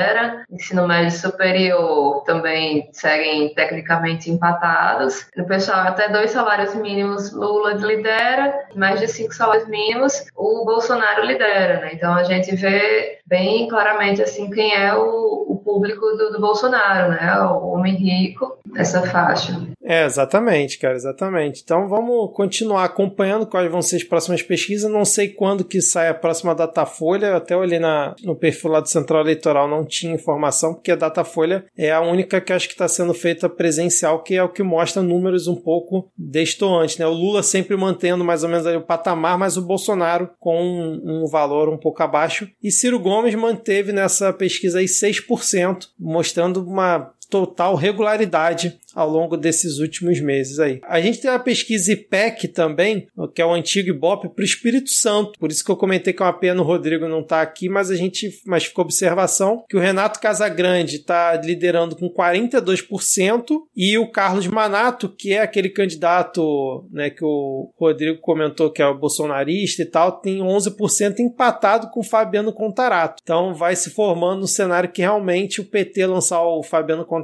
Ensino médio superior também seguem tecnicamente empatados. O pessoal até dois salários mínimos, Lula lidera. Mais de cinco salários mínimos, o Bolsonaro lidera, né? Então a gente vê bem claramente assim quem é o, o público do, do, Bolsonaro, né? O homem rico, essa faixa. É, exatamente, cara, exatamente. Então vamos continuar acompanhando quais vão ser as próximas pesquisas. Não sei quando que sai a próxima Datafolha. Eu até olhei na, no perfil lá do Central Eleitoral, não tinha informação, porque a Datafolha é a única que acho que está sendo feita presencial, que é o que mostra números um pouco destoantes, né? O Lula sempre mantendo mais ou menos o patamar, mas o Bolsonaro com um, um valor um pouco abaixo. E Ciro Gomes manteve nessa pesquisa aí 6%, mostrando uma total regularidade ao longo desses últimos meses aí. A gente tem a pesquisa IPEC também, que é o antigo Ibope, para o Espírito Santo. Por isso que eu comentei que é uma pena o Rodrigo não estar tá aqui, mas a gente mas ficou observação que o Renato Casagrande está liderando com 42% e o Carlos Manato, que é aquele candidato né, que o Rodrigo comentou que é o bolsonarista e tal, tem 11% empatado com o Fabiano Contarato. Então vai se formando um cenário que realmente o PT lançar o Fabiano Contarato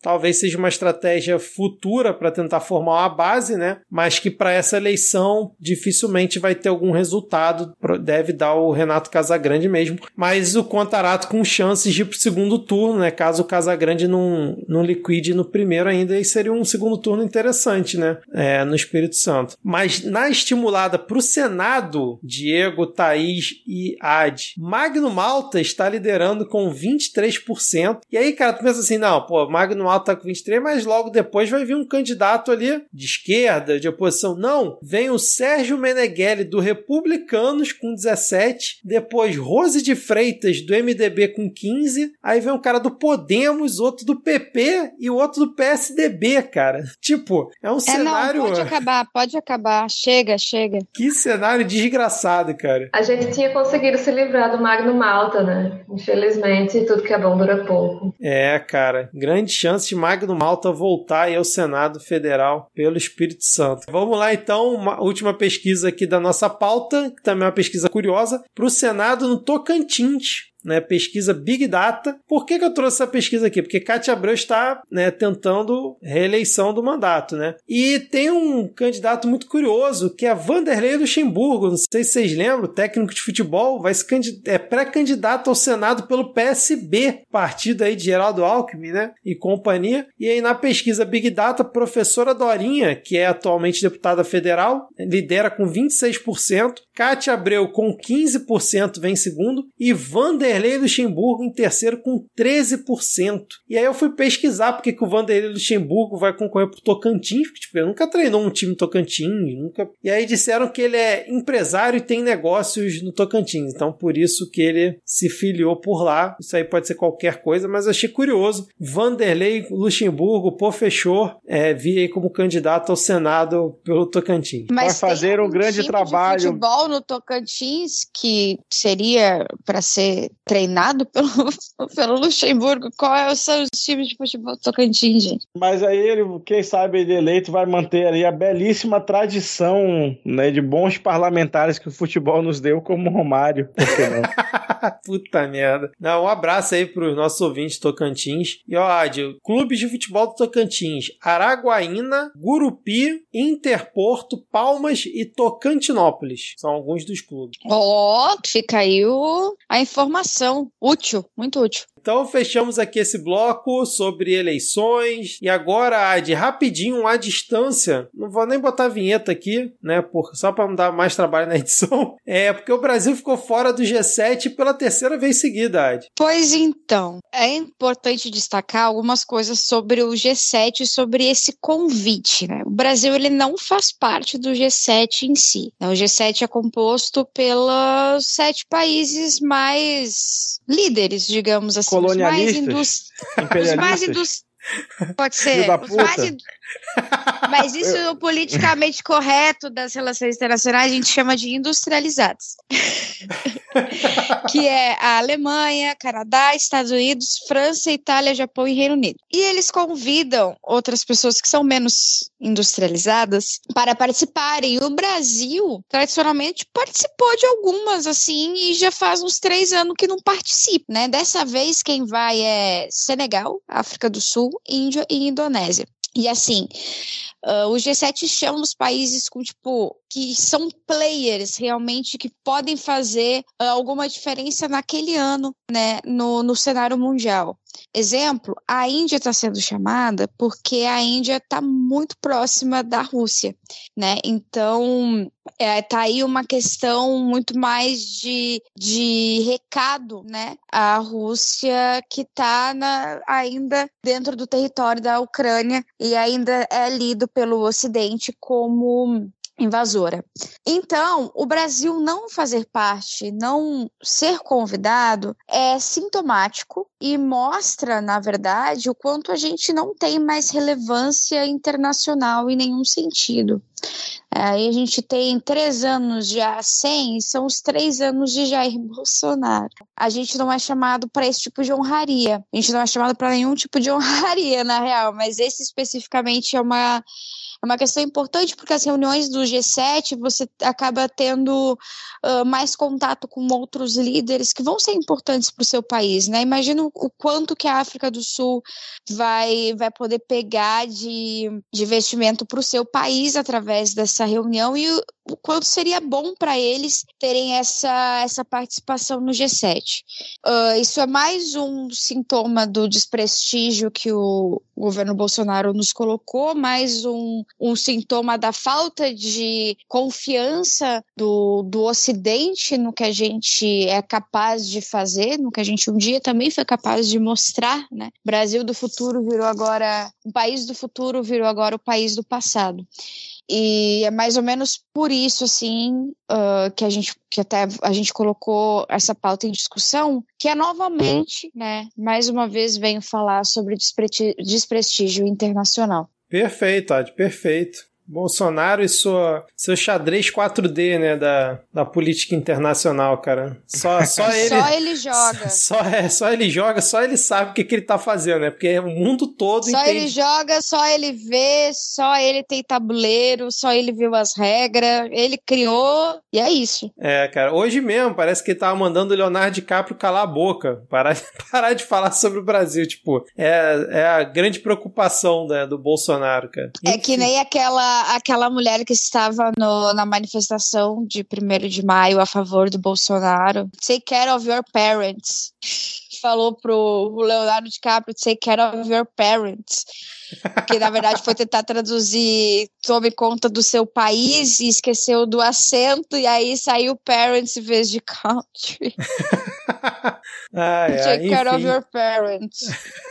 talvez seja uma estratégia futura para tentar formar uma base, né? Mas que para essa eleição dificilmente vai ter algum resultado. Deve dar o Renato Casagrande mesmo. Mas o Contarato com chances de ir pro segundo turno, né? Caso o Casagrande não, não liquide no primeiro ainda, aí seria um segundo turno interessante, né? É, no Espírito Santo. Mas na estimulada pro Senado, Diego, Thaís e Ad, Magno Malta está liderando com 23%. E aí, cara, tu pensa assim, não, pô, Magno Malta tá com 23%, mas logo logo depois vai vir um candidato ali de esquerda, de oposição. Não, vem o Sérgio Meneghelli do Republicanos com 17, depois Rose de Freitas do MDB com 15, aí vem um cara do Podemos, outro do PP e o outro do PSDB, cara. Tipo, é um é, cenário. Não, pode acabar, pode acabar. Chega, chega. Que cenário desgraçado, cara. A gente tinha conseguido se livrar do Magno Malta, né? Infelizmente, tudo que é bom dura pouco. É, cara. Grande chance de Magno Malta voltar voltar ao Senado Federal pelo Espírito Santo. Vamos lá então, uma última pesquisa aqui da nossa pauta, que também é uma pesquisa curiosa, para o Senado no Tocantins né, pesquisa Big Data. Por que, que eu trouxe essa pesquisa aqui? Porque Cátia Abreu está né, tentando reeleição do mandato, né? E tem um candidato muito curioso, que é Vanderlei Luxemburgo, não sei se vocês lembram, técnico de futebol, vai se é pré-candidato ao Senado pelo PSB, partido aí de Geraldo Alckmin, né? E companhia. E aí na pesquisa Big Data, professora Dorinha, que é atualmente deputada federal, lidera com 26%, Cátia Abreu com 15% vem segundo e Vanderlei Vanderlei Luxemburgo em terceiro com 13%. E aí eu fui pesquisar porque que o Vanderlei Luxemburgo vai concorrer pro Tocantins, porque tipo, ele nunca treinou um time Tocantins, nunca. E aí disseram que ele é empresário e tem negócios no Tocantins, então por isso que ele se filiou por lá. Isso aí pode ser qualquer coisa, mas achei curioso. Vanderlei Luxemburgo, pô, fechou, é, vi aí como candidato ao Senado pelo Tocantins. Mas Vai fazer tem um grande time trabalho. De futebol no Tocantins que seria para ser treinado pelo, pelo Luxemburgo. Qual são os times de futebol Tocantins, gente? Mas aí ele, quem sabe ele eleito vai manter ali a belíssima tradição né, de bons parlamentares que o futebol nos deu, como o Romário. Puta merda. Não, um abraço aí pros nossos ouvintes Tocantins. E ó, Adi, clubes de futebol do Tocantins: Araguaína, Gurupi, Interporto, Palmas e Tocantinópolis. São alguns dos clubes. Ó, fica aí o, a informação útil, muito útil. Então fechamos aqui esse bloco sobre eleições. E agora, Ad, rapidinho, à distância. Não vou nem botar a vinheta aqui, né? Por, só para não dar mais trabalho na edição. É porque o Brasil ficou fora do G7 pela terceira vez seguida, Ad. Pois então, é importante destacar algumas coisas sobre o G7 e sobre esse convite, né? O Brasil ele não faz parte do G7 em si. né? O G7 é composto pelos sete países mais líderes, digamos assim, os mais Colonialistas? indus- os mais indus- Pode ser. os mais Mas isso no politicamente correto das relações internacionais a gente chama de industrializados. que é a Alemanha, Canadá, Estados Unidos, França, Itália, Japão e Reino Unido. E eles convidam outras pessoas que são menos industrializadas para participarem. O Brasil, tradicionalmente, participou de algumas, assim, e já faz uns três anos que não participa, né? Dessa vez, quem vai é Senegal, África do Sul, Índia e Indonésia. E assim, ah, o G7 chama os países com, tipo, que são players realmente que podem fazer ah, alguma diferença naquele ano, né, no, no cenário mundial. Exemplo, a Índia está sendo chamada porque a Índia está muito próxima da Rússia, né? Então, é, tá aí uma questão muito mais de, de recado, né? A Rússia que está ainda dentro do território da Ucrânia e ainda é lido pelo Ocidente como invasora. Então, o Brasil não fazer parte, não ser convidado, é sintomático e mostra, na verdade, o quanto a gente não tem mais relevância internacional em nenhum sentido. Aí a gente tem três anos já sem, são os três anos de Jair Bolsonaro. A gente não é chamado para esse tipo de honraria. A gente não é chamado para nenhum tipo de honraria, na real, mas esse especificamente é uma é uma questão importante porque as reuniões do G7 você acaba tendo uh, mais contato com outros líderes que vão ser importantes para o seu país, né? Imagina o, quanto que a África do Sul vai, vai poder pegar de, de investimento para o seu país através dessa reunião e o, quanto seria bom para eles terem essa, essa participação no G7. Uh, isso é mais um sintoma do desprestígio que o governo Bolsonaro nos colocou, mais um, um sintoma da falta de confiança do, do Ocidente no que a gente é capaz de fazer, no que a gente um dia também foi capaz de mostrar, né? Brasil do futuro virou agora, o país do futuro virou agora o país do passado. E é mais ou menos por isso, assim, uh, que a gente que até a gente colocou essa pauta em discussão, que é novamente, né, mais uma vez venho falar sobre despreti- desprestígio internacional. Perfeito, Ad, perfeito. Bolsonaro e sua, seu xadrez 4D, né, da, da política internacional, cara. Só, só ele. Só ele joga. Só, é, só ele joga, só ele sabe o que, que ele tá fazendo, né? Porque o mundo todo Só entende. ele joga, só ele vê, só ele tem tabuleiro, só ele viu as regras, ele criou, e é isso. É, cara, hoje mesmo parece que ele tava mandando o Leonardo DiCaprio calar a boca, parar, parar de falar sobre o Brasil, tipo, é, é a grande preocupação né, do Bolsonaro, cara. É que nem aquela, aquela mulher que estava no- na manifestação de 1 de maio a favor do Bolsonaro. Take care of your parents. falou pro Leonardo DiCaprio take care of your parents. Que na verdade foi tentar traduzir tome conta do seu país e esqueceu do acento, e aí saiu parents em vez de country. Ah, é, take care of enfim. your parents.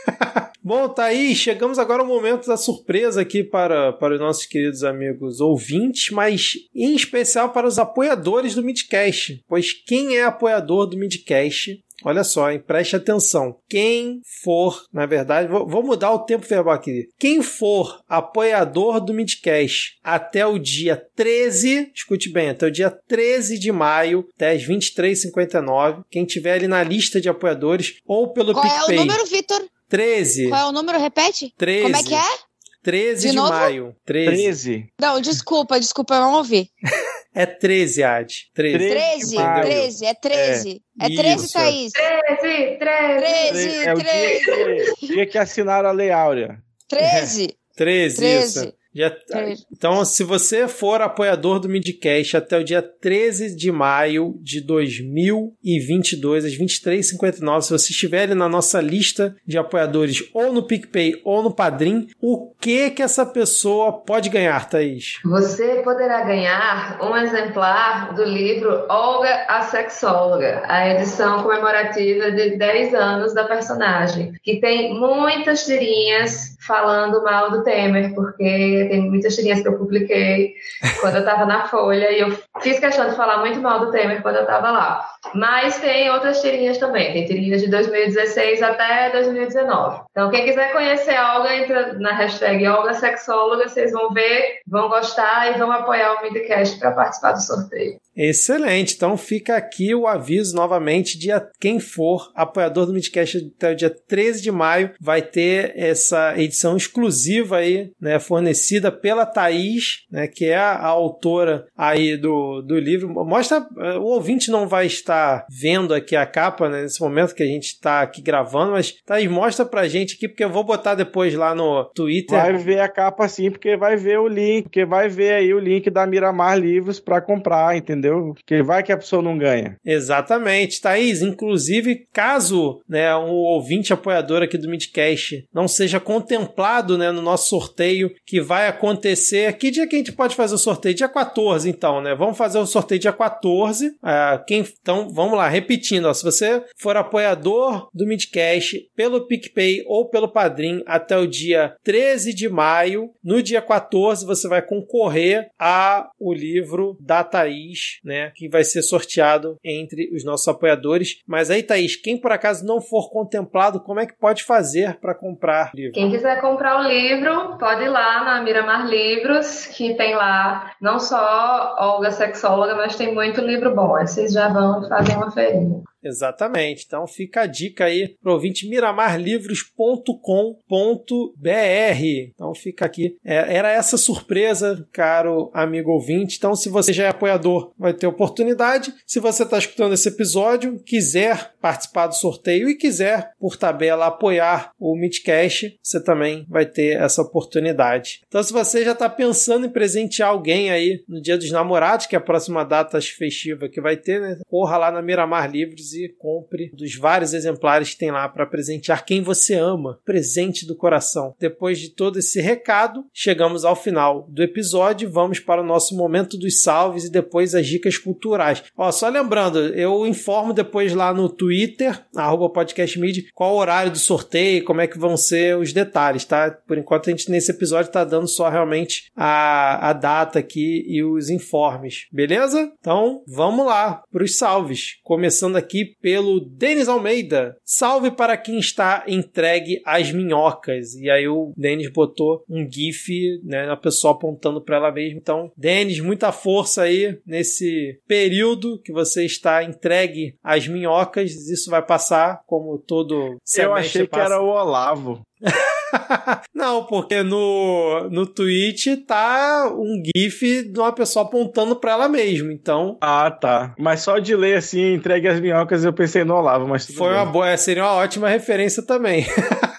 Bom, tá aí, chegamos agora ao momento da surpresa aqui para, para os nossos queridos amigos ouvintes, mas em especial para os apoiadores do Midcast. Pois quem é apoiador do Midcast Olha só, hein? preste atenção. Quem for, na verdade, vou, vou mudar o tempo verbal aqui. Quem for apoiador do Midcast até o dia 13, escute bem, até o dia 13 de maio, até as 23h59, quem tiver ali na lista de apoiadores ou pelo Qual é PicPay. o número, Vitor? 13. Qual é o número? Repete. 13. Como é que é? 13 De de, maio. 13. 13. Não, desculpa, desculpa, eu não ouvi. É 13, Ad. 13. 13, maio. 13, é 13. É, 13, isso. Thaís. 13, 13. 13, É o dia 13, que, dia que assinaram a Lei Áurea. 13. 13, 13. isso. 13. Então, se você for apoiador do Midcast até o dia 13 de maio de 2022, às 23h59, se você estiver ali na nossa lista de apoiadores ou no PicPay ou no Padrim, o que que essa pessoa pode ganhar, Thaís? Você poderá ganhar um exemplar do livro Olga a Sexóloga, a edição comemorativa de 10 anos da personagem, que tem muitas tirinhas falando mal do Temer, porque tem muitas tirinhas que eu publiquei quando eu estava na Folha e eu fiz questão de falar muito mal do Temer quando eu estava lá. Mas tem outras tirinhas também, tem tirinhas de 2016 até 2019. Então, quem quiser conhecer a Olga, entra na hashtag Olga Sexóloga, vocês vão ver, vão gostar e vão apoiar o Midcast para participar do sorteio. Excelente. Então fica aqui o aviso novamente de quem for apoiador do Midcast até o dia 13 de maio vai ter essa edição exclusiva aí, né, fornecida pela Thaís, né, que é a, a autora aí do, do livro. Mostra, eh, o ouvinte não vai estar vendo aqui a capa né, nesse momento que a gente está aqui gravando, mas Thaís, mostra pra gente aqui, porque eu vou botar depois lá no Twitter. Vai ver a capa sim, porque vai ver o link, porque vai ver aí o link da Miramar Livros para comprar, entendeu? Porque vai que a pessoa não ganha. Exatamente, Thaís. Inclusive, caso né, um ouvinte apoiador aqui do Midcast não seja contemplado né, no nosso sorteio que vai acontecer. Que dia que a gente pode fazer o sorteio? Dia 14, então, né? Vamos fazer o sorteio dia 14. Ah, quem, então, vamos lá, repetindo. Ó, se você for apoiador do Midcast pelo PicPay ou pelo Padrim até o dia 13 de maio, no dia 14 você vai concorrer a o livro da Thaís, né? Que vai ser sorteado entre os nossos apoiadores. Mas aí, Thaís, quem por acaso não for contemplado, como é que pode fazer para comprar o livro? Quem quiser comprar o livro, pode ir lá na Miramar Livros, que tem lá não só Olga Sexóloga, mas tem muito livro bom. Vocês já vão fazer uma feirinha. Exatamente. Então fica a dica aí pro ouvinte miramarlivros.com.br. Então fica aqui. É, era essa surpresa, caro amigo ouvinte. Então, se você já é apoiador, vai ter oportunidade. Se você está escutando esse episódio, quiser participar do sorteio e quiser, por tabela, apoiar o Midcast, você também vai ter essa oportunidade. Então, se você já está pensando em presentear alguém aí no Dia dos Namorados, que é a próxima data festiva que vai ter, né? Corra lá na Miramar Livros e compre dos vários exemplares que tem lá para presentear quem você ama. Presente do coração. Depois de todo esse recado, chegamos ao final do episódio vamos para o nosso momento dos salves e depois as dicas culturais. Ó, só lembrando, eu informo depois lá no Twitter, podcastmid, qual o horário do sorteio, como é que vão ser os detalhes, tá? Por enquanto a gente nesse episódio tá dando só realmente a, a data aqui e os informes, beleza? Então vamos lá para os salves. Começando aqui pelo Denis Almeida. Salve para quem está entregue às minhocas. E aí o Denis botou um gif, né, a pessoa apontando para ela mesma. Então, Denis, muita força aí nesse período que você está entregue às minhocas. Isso vai passar como todo Eu achei que passa. era o Olavo. Não, porque no, no tweet tá um gif de uma pessoa apontando para ela mesma. Então, Ah, tá. Mas só de ler assim, entregue as minhocas, eu pensei no Olavo, mas tudo foi bem. uma boa, seria uma ótima referência também.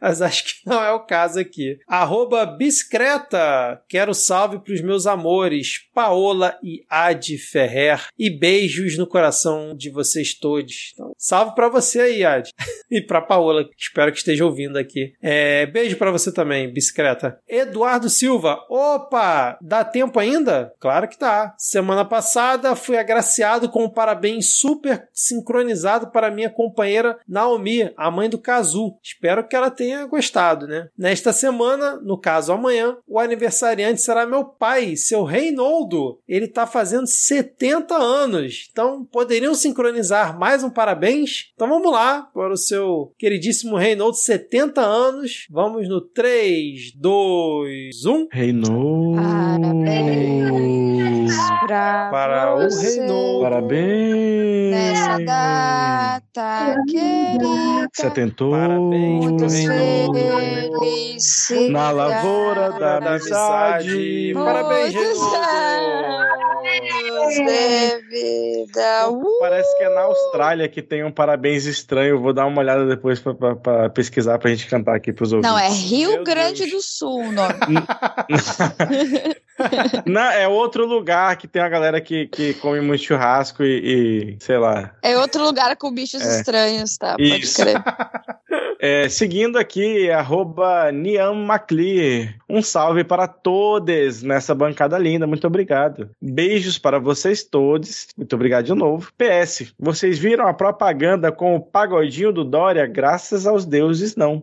mas acho que não é o caso aqui. Arroba Biscreta, quero salve pros meus amores, Paola e Adi Ferrer, e beijos no coração de vocês todos. Então, salve para você aí, Adi, e pra Paola, espero que esteja ouvindo aqui. É, beijo para você também, Biscreta. Eduardo Silva, opa, dá tempo ainda? Claro que tá. Semana passada fui agraciado com um parabéns super sincronizado para minha companheira Naomi, a mãe do Kazu. Espero que ela tenha gostado, né? Nesta semana, no caso amanhã, o aniversariante será meu pai, seu Reinaldo. Ele está fazendo 70 anos. Então, poderiam sincronizar mais um parabéns? Então vamos lá para o seu queridíssimo Reinaldo, 70 anos. Vamos no 3, 2, 1. Reinaldo. Parabéns pra Para o você Reinaldo. Parabéns. Nessa data querida. Setentou. Parabéns pro Muitos Reinaldo. felicidades. Na lavoura da Da amizade. Parabéns, de vida. Uh, Parece que é na Austrália que tem um parabéns estranho. Vou dar uma olhada depois pra pesquisar pra gente cantar aqui pros ouvintes. Não, é Rio Meu Grande Deus. do Sul o nome. Não, é outro lugar que tem a galera que, que come muito churrasco e, e, sei lá. É outro lugar com bichos É. estranhos, tá? Pode Isso. crer. É, seguindo aqui, arroba Niam Macli. Um salve para todos nessa bancada linda. Muito obrigado. Beijos para vocês todos. Muito obrigado de novo. PS, vocês viram a propaganda com o pagodinho do Dória? Graças aos deuses, não.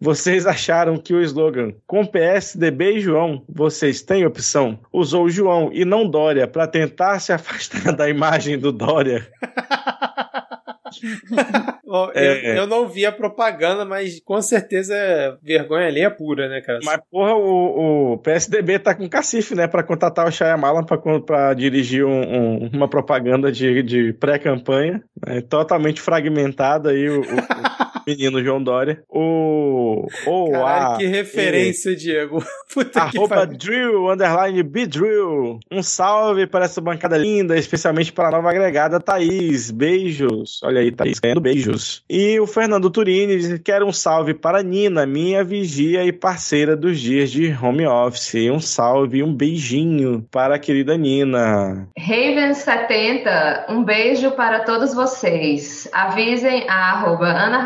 Vocês acharam que o slogan com PSDB e João, vocês têm opção? Usou o João e não Dória para tentar se afastar da imagem do Dória. Ó, É. eu, eu não vi a propaganda, mas com certeza é vergonha ali é pura, né, cara? Mas, porra, o, o PSDB tá com cacife, né? Pra contratar o Shyamalan pra, pra dirigir um- um- uma propaganda de, de pré-campanha. né? Totalmente fragmentada aí o- o menino João Dória. O. o Caralho, a, que referência, Diego. Puta que Arroba pariu. Drill, underline Bdrill. Um salve para essa bancada linda, especialmente para a nova agregada Thaís. Beijos. Olha aí, Thaís ganhando beijos. E o Fernando Turini diz que quer um salve para Nina, minha vigia e parceira dos dias de home office. Um salve e um beijinho para a querida Nina. Raven70, um beijo para todos vocês. Avisem a arroba Ana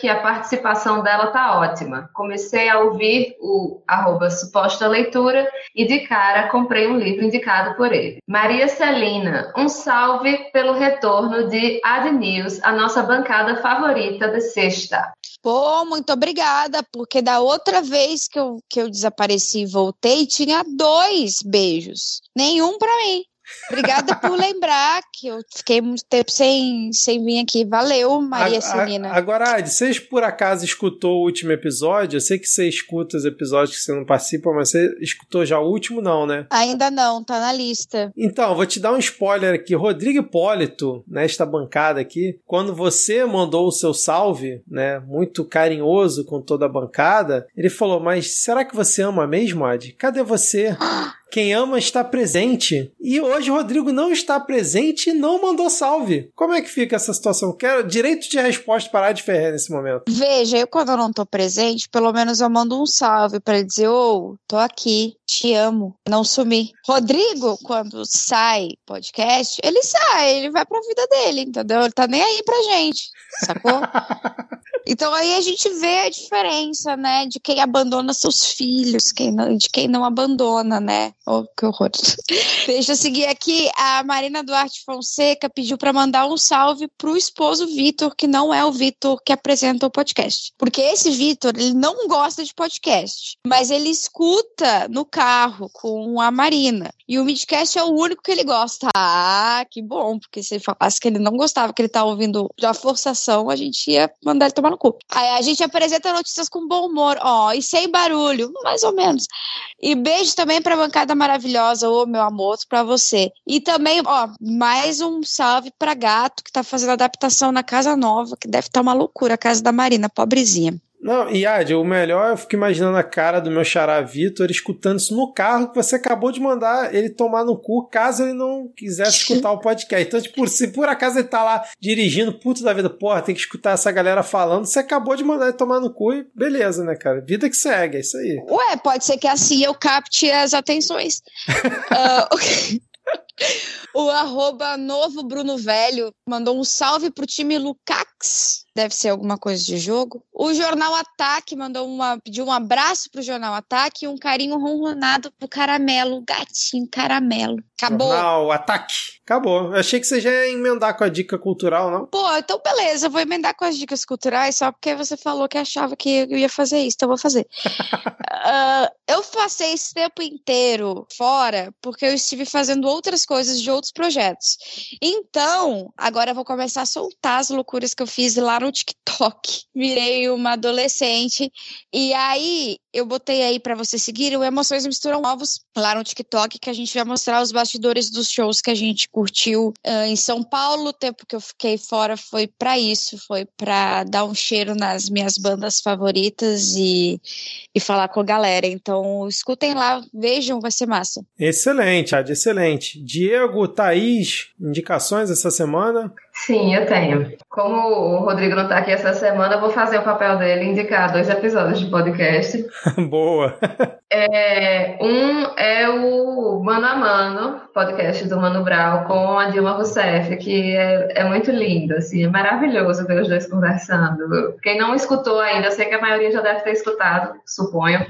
Que a participação dela tá ótima. Comecei a ouvir o arroba suposta leitura e de cara comprei um livro indicado por ele. Maria Celina, um salve pelo retorno de Ad News, a nossa bancada favorita de sexta. Pô, muito obrigada, porque da outra vez que eu, que eu desapareci e voltei, tinha dois beijos. Nenhum pra mim. Obrigada por lembrar que eu fiquei muito tempo sem, sem vir aqui. Valeu, Maria Celina. Agora, Adi, você por acaso escutou o último episódio? Eu sei que você escuta os episódios que você não participa, mas você escutou já o último, não, né? Ainda não, tá na lista. Então, vou te dar um spoiler aqui. Rodrigo Hipólito, nesta bancada aqui, quando você mandou o seu salve, né, muito carinhoso com toda a bancada, ele falou: Mas será que você ama mesmo, Ad? Cadê você? Quem ama está presente. E hoje o Rodrigo não está presente e não mandou salve. Como é que fica essa situação? Quero direito de resposta para a de Ferrer nesse momento. Veja, eu quando eu não tô presente, pelo menos eu mando um salve pra ele dizer, ô, tô aqui, te amo, não sumi. Rodrigo, quando sai podcast, ele sai, ele vai pra vida dele, entendeu? Ele tá nem aí pra gente, sacou? Então aí a gente vê a diferença, né, de quem abandona seus filhos, quem não, de quem não abandona, né? Oh, que horror. Deixa eu seguir aqui. A Marina Duarte Fonseca pediu para mandar um salve pro esposo Vitor, que não é o Vitor que apresenta o podcast. Porque esse Vitor, ele não gosta de podcast, mas ele escuta no carro com a Marina. E o Midcast é o único que ele gosta. Ah, que bom, porque se ele falasse que ele não gostava, que ele tá ouvindo da forçação, a gente ia mandar ele tomar no cu. Aí a gente apresenta notícias com bom humor, ó, e sem barulho, mais ou menos. E beijo também pra bancada maravilhosa, ô meu amor, pra você. E também, ó, mais um salve pra gato que tá fazendo adaptação na casa nova, que deve estar uma loucura, a casa da Marina, pobrezinha. Não, e Ad, o melhor eu fico imaginando a cara do meu xará Vitor escutando isso no carro que você acabou de mandar ele tomar no cu, caso ele não quisesse escutar o podcast. Então, tipo, se por acaso ele tá lá dirigindo, puto da vida, porra, tem que escutar essa galera falando, você acabou de mandar ele tomar no cu e beleza, né, cara? Vida que segue, é isso aí. Ué, pode ser que assim eu capte as atenções. uh, o arroba novo Bruno Velho mandou um salve pro time Lucax. Deve ser alguma coisa de jogo. O Jornal Ataque mandou uma, pediu um abraço pro Jornal Ataque e um carinho ronronado pro Caramelo, gatinho Caramelo. Acabou. Jornal Ataque. Acabou. Eu achei que você já ia emendar com a dica cultural, não? Pô, então beleza, eu vou emendar com as dicas culturais só porque você falou que achava que eu ia fazer isso, então eu vou fazer. uh, eu passei esse tempo inteiro fora porque eu estive fazendo outras coisas de outros projetos. Então, agora eu vou começar a soltar as loucuras que eu fiz lá no TikTok. Virei uma adolescente e aí eu botei aí para você seguir o Emoções Misturam Ovos lá no TikTok, que a gente vai mostrar os bastidores dos shows que a gente curtiu uh, em São Paulo. O tempo que eu fiquei fora foi para isso, foi para dar um cheiro nas minhas bandas favoritas e, e falar com a galera. Então, escutem lá, vejam, vai ser massa. Excelente, Ad, excelente. Diego, Thaís, indicações essa semana? Sim, eu tenho. Como o Rodrigo não está aqui essa semana, eu vou fazer o papel dele indicar dois episódios de podcast. Boa! É, um é o Mano a Mano, podcast do Mano Brau, com a Dilma Rousseff, que é, é muito lindo, assim, é maravilhoso ver os dois conversando. Quem não escutou ainda, sei que a maioria já deve ter escutado, suponho.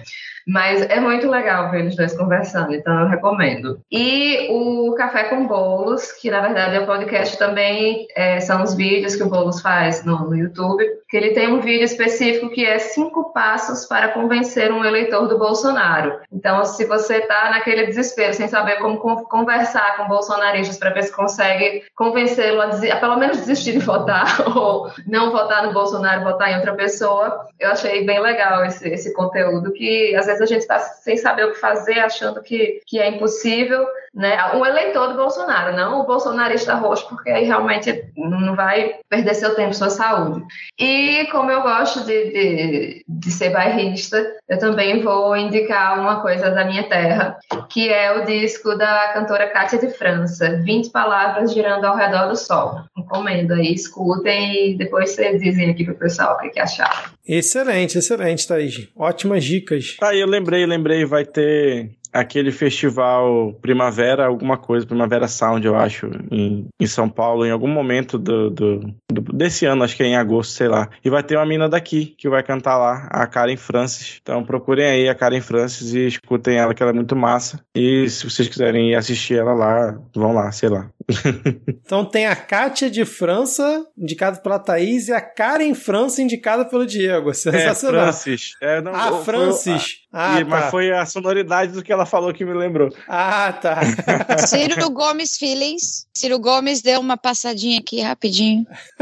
Mas é muito legal ver eles dois conversando, então eu recomendo. E o Café com Bolos, que na verdade é o podcast também, é, são os vídeos que o Bolos faz no, no YouTube, que ele tem um vídeo específico que é cinco passos para convencer um eleitor do Bolsonaro. Então, se você está naquele desespero, sem saber como conversar com bolsonaristas para ver se consegue convencê-lo a, a, pelo menos desistir de votar ou não votar no Bolsonaro, votar em outra pessoa, eu achei bem legal esse, esse conteúdo que às vezes a gente está sem saber o que fazer, achando que, que é impossível, né? Um eleitor do Bolsonaro, não o bolsonarista roxo, porque aí realmente não vai perder seu tempo, sua saúde. E como eu gosto de, de, de ser bairrista, eu também vou indicar uma coisa da minha terra, que é o disco da cantora Cátia de França, 20 palavras girando ao redor do sol. Encomendo aí, escutem e depois vocês dizem aqui pro pessoal o que, que acharam. Excelente, excelente, Thaís. Ótimas dicas. Tá aí, eu lembrei, lembrei, vai ter aquele festival Primavera, alguma coisa, Primavera Sound, eu acho, em, em São Paulo, em algum momento do, do, desse ano, acho que é em agosto, sei lá. E vai ter uma mina daqui que vai cantar lá, a Karen Francis. Então procurem aí a Karen Francis e escutem ela, que ela é muito massa. E se vocês quiserem ir assistir ela lá, vão lá, sei lá. então tem a Kátia de França, indicada pela Thaís, e a Karen França, indicada pelo Diego. Sensacional. É, Francis. É, não, ah, Francis. Ah, e, tá. Mas foi a sonoridade do que ela falou que me lembrou. Ah, tá. Ciro Gomes Feelings. Ciro Gomes deu uma passadinha aqui rapidinho.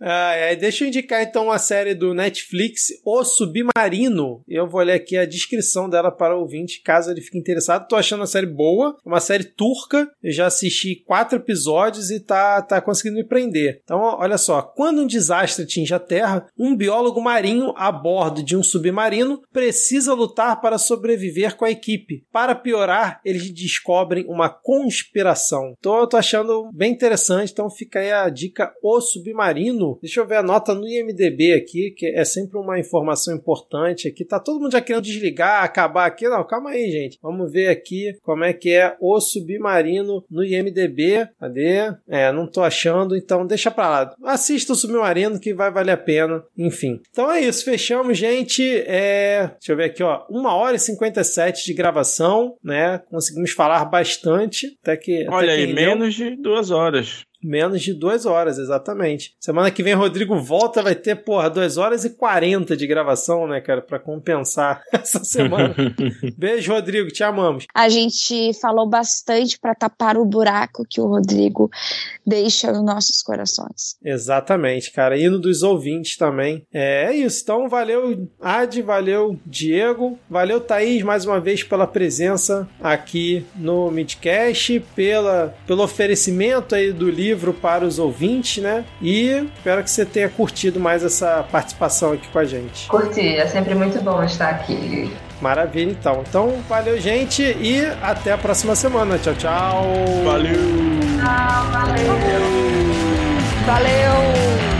Ah, é. Deixa eu indicar então a série do Netflix, O Submarino. Eu vou ler aqui a descrição dela para o ouvinte, caso ele fique interessado. Tô achando a série boa, uma série turca. Eu já assisti quatro episódios e tá, tá conseguindo me prender. Então, olha só: quando um desastre atinge a Terra, um biólogo marinho a bordo de um submarino precisa lutar para sobreviver com a equipe. Para piorar, eles descobrem uma conspiração. Eu tô achando bem interessante. Então, fica aí a dica: O Submarino. Deixa eu ver a nota no IMDB aqui, que é sempre uma informação importante aqui. Tá todo mundo já querendo desligar, acabar aqui. Não, calma aí, gente. Vamos ver aqui como é que é o Submarino no IMDB. Cadê? É, não tô achando, então deixa pra lá. Assista o Submarino que vai valer a pena. Enfim. Então é isso, fechamos, gente. É... Deixa eu ver aqui, ó. Uma hora e 57 de gravação, né? Conseguimos falar bastante. Até que. Olha até aí, menos de duas horas. Menos de duas horas, exatamente. Semana que vem Rodrigo volta, vai ter, porra, duas horas e quarenta de gravação, né, cara, para compensar essa semana. Beijo, Rodrigo, te amamos. A gente falou bastante para tapar o buraco que o Rodrigo deixa nos nossos corações. Exatamente, cara. Indo dos ouvintes também. É, é isso. Então, valeu, Ad, valeu, Diego, valeu, Thaís, mais uma vez pela presença aqui no Midcast, pela, pelo oferecimento aí do livro livro para os ouvintes, né? E espero que você tenha curtido mais essa participação aqui com a gente. Curti, é sempre muito bom estar aqui. Maravilha, então. Então, valeu, gente, e até a próxima semana. Tchau, tchau. Valeu! Tchau, valeu! Valeu!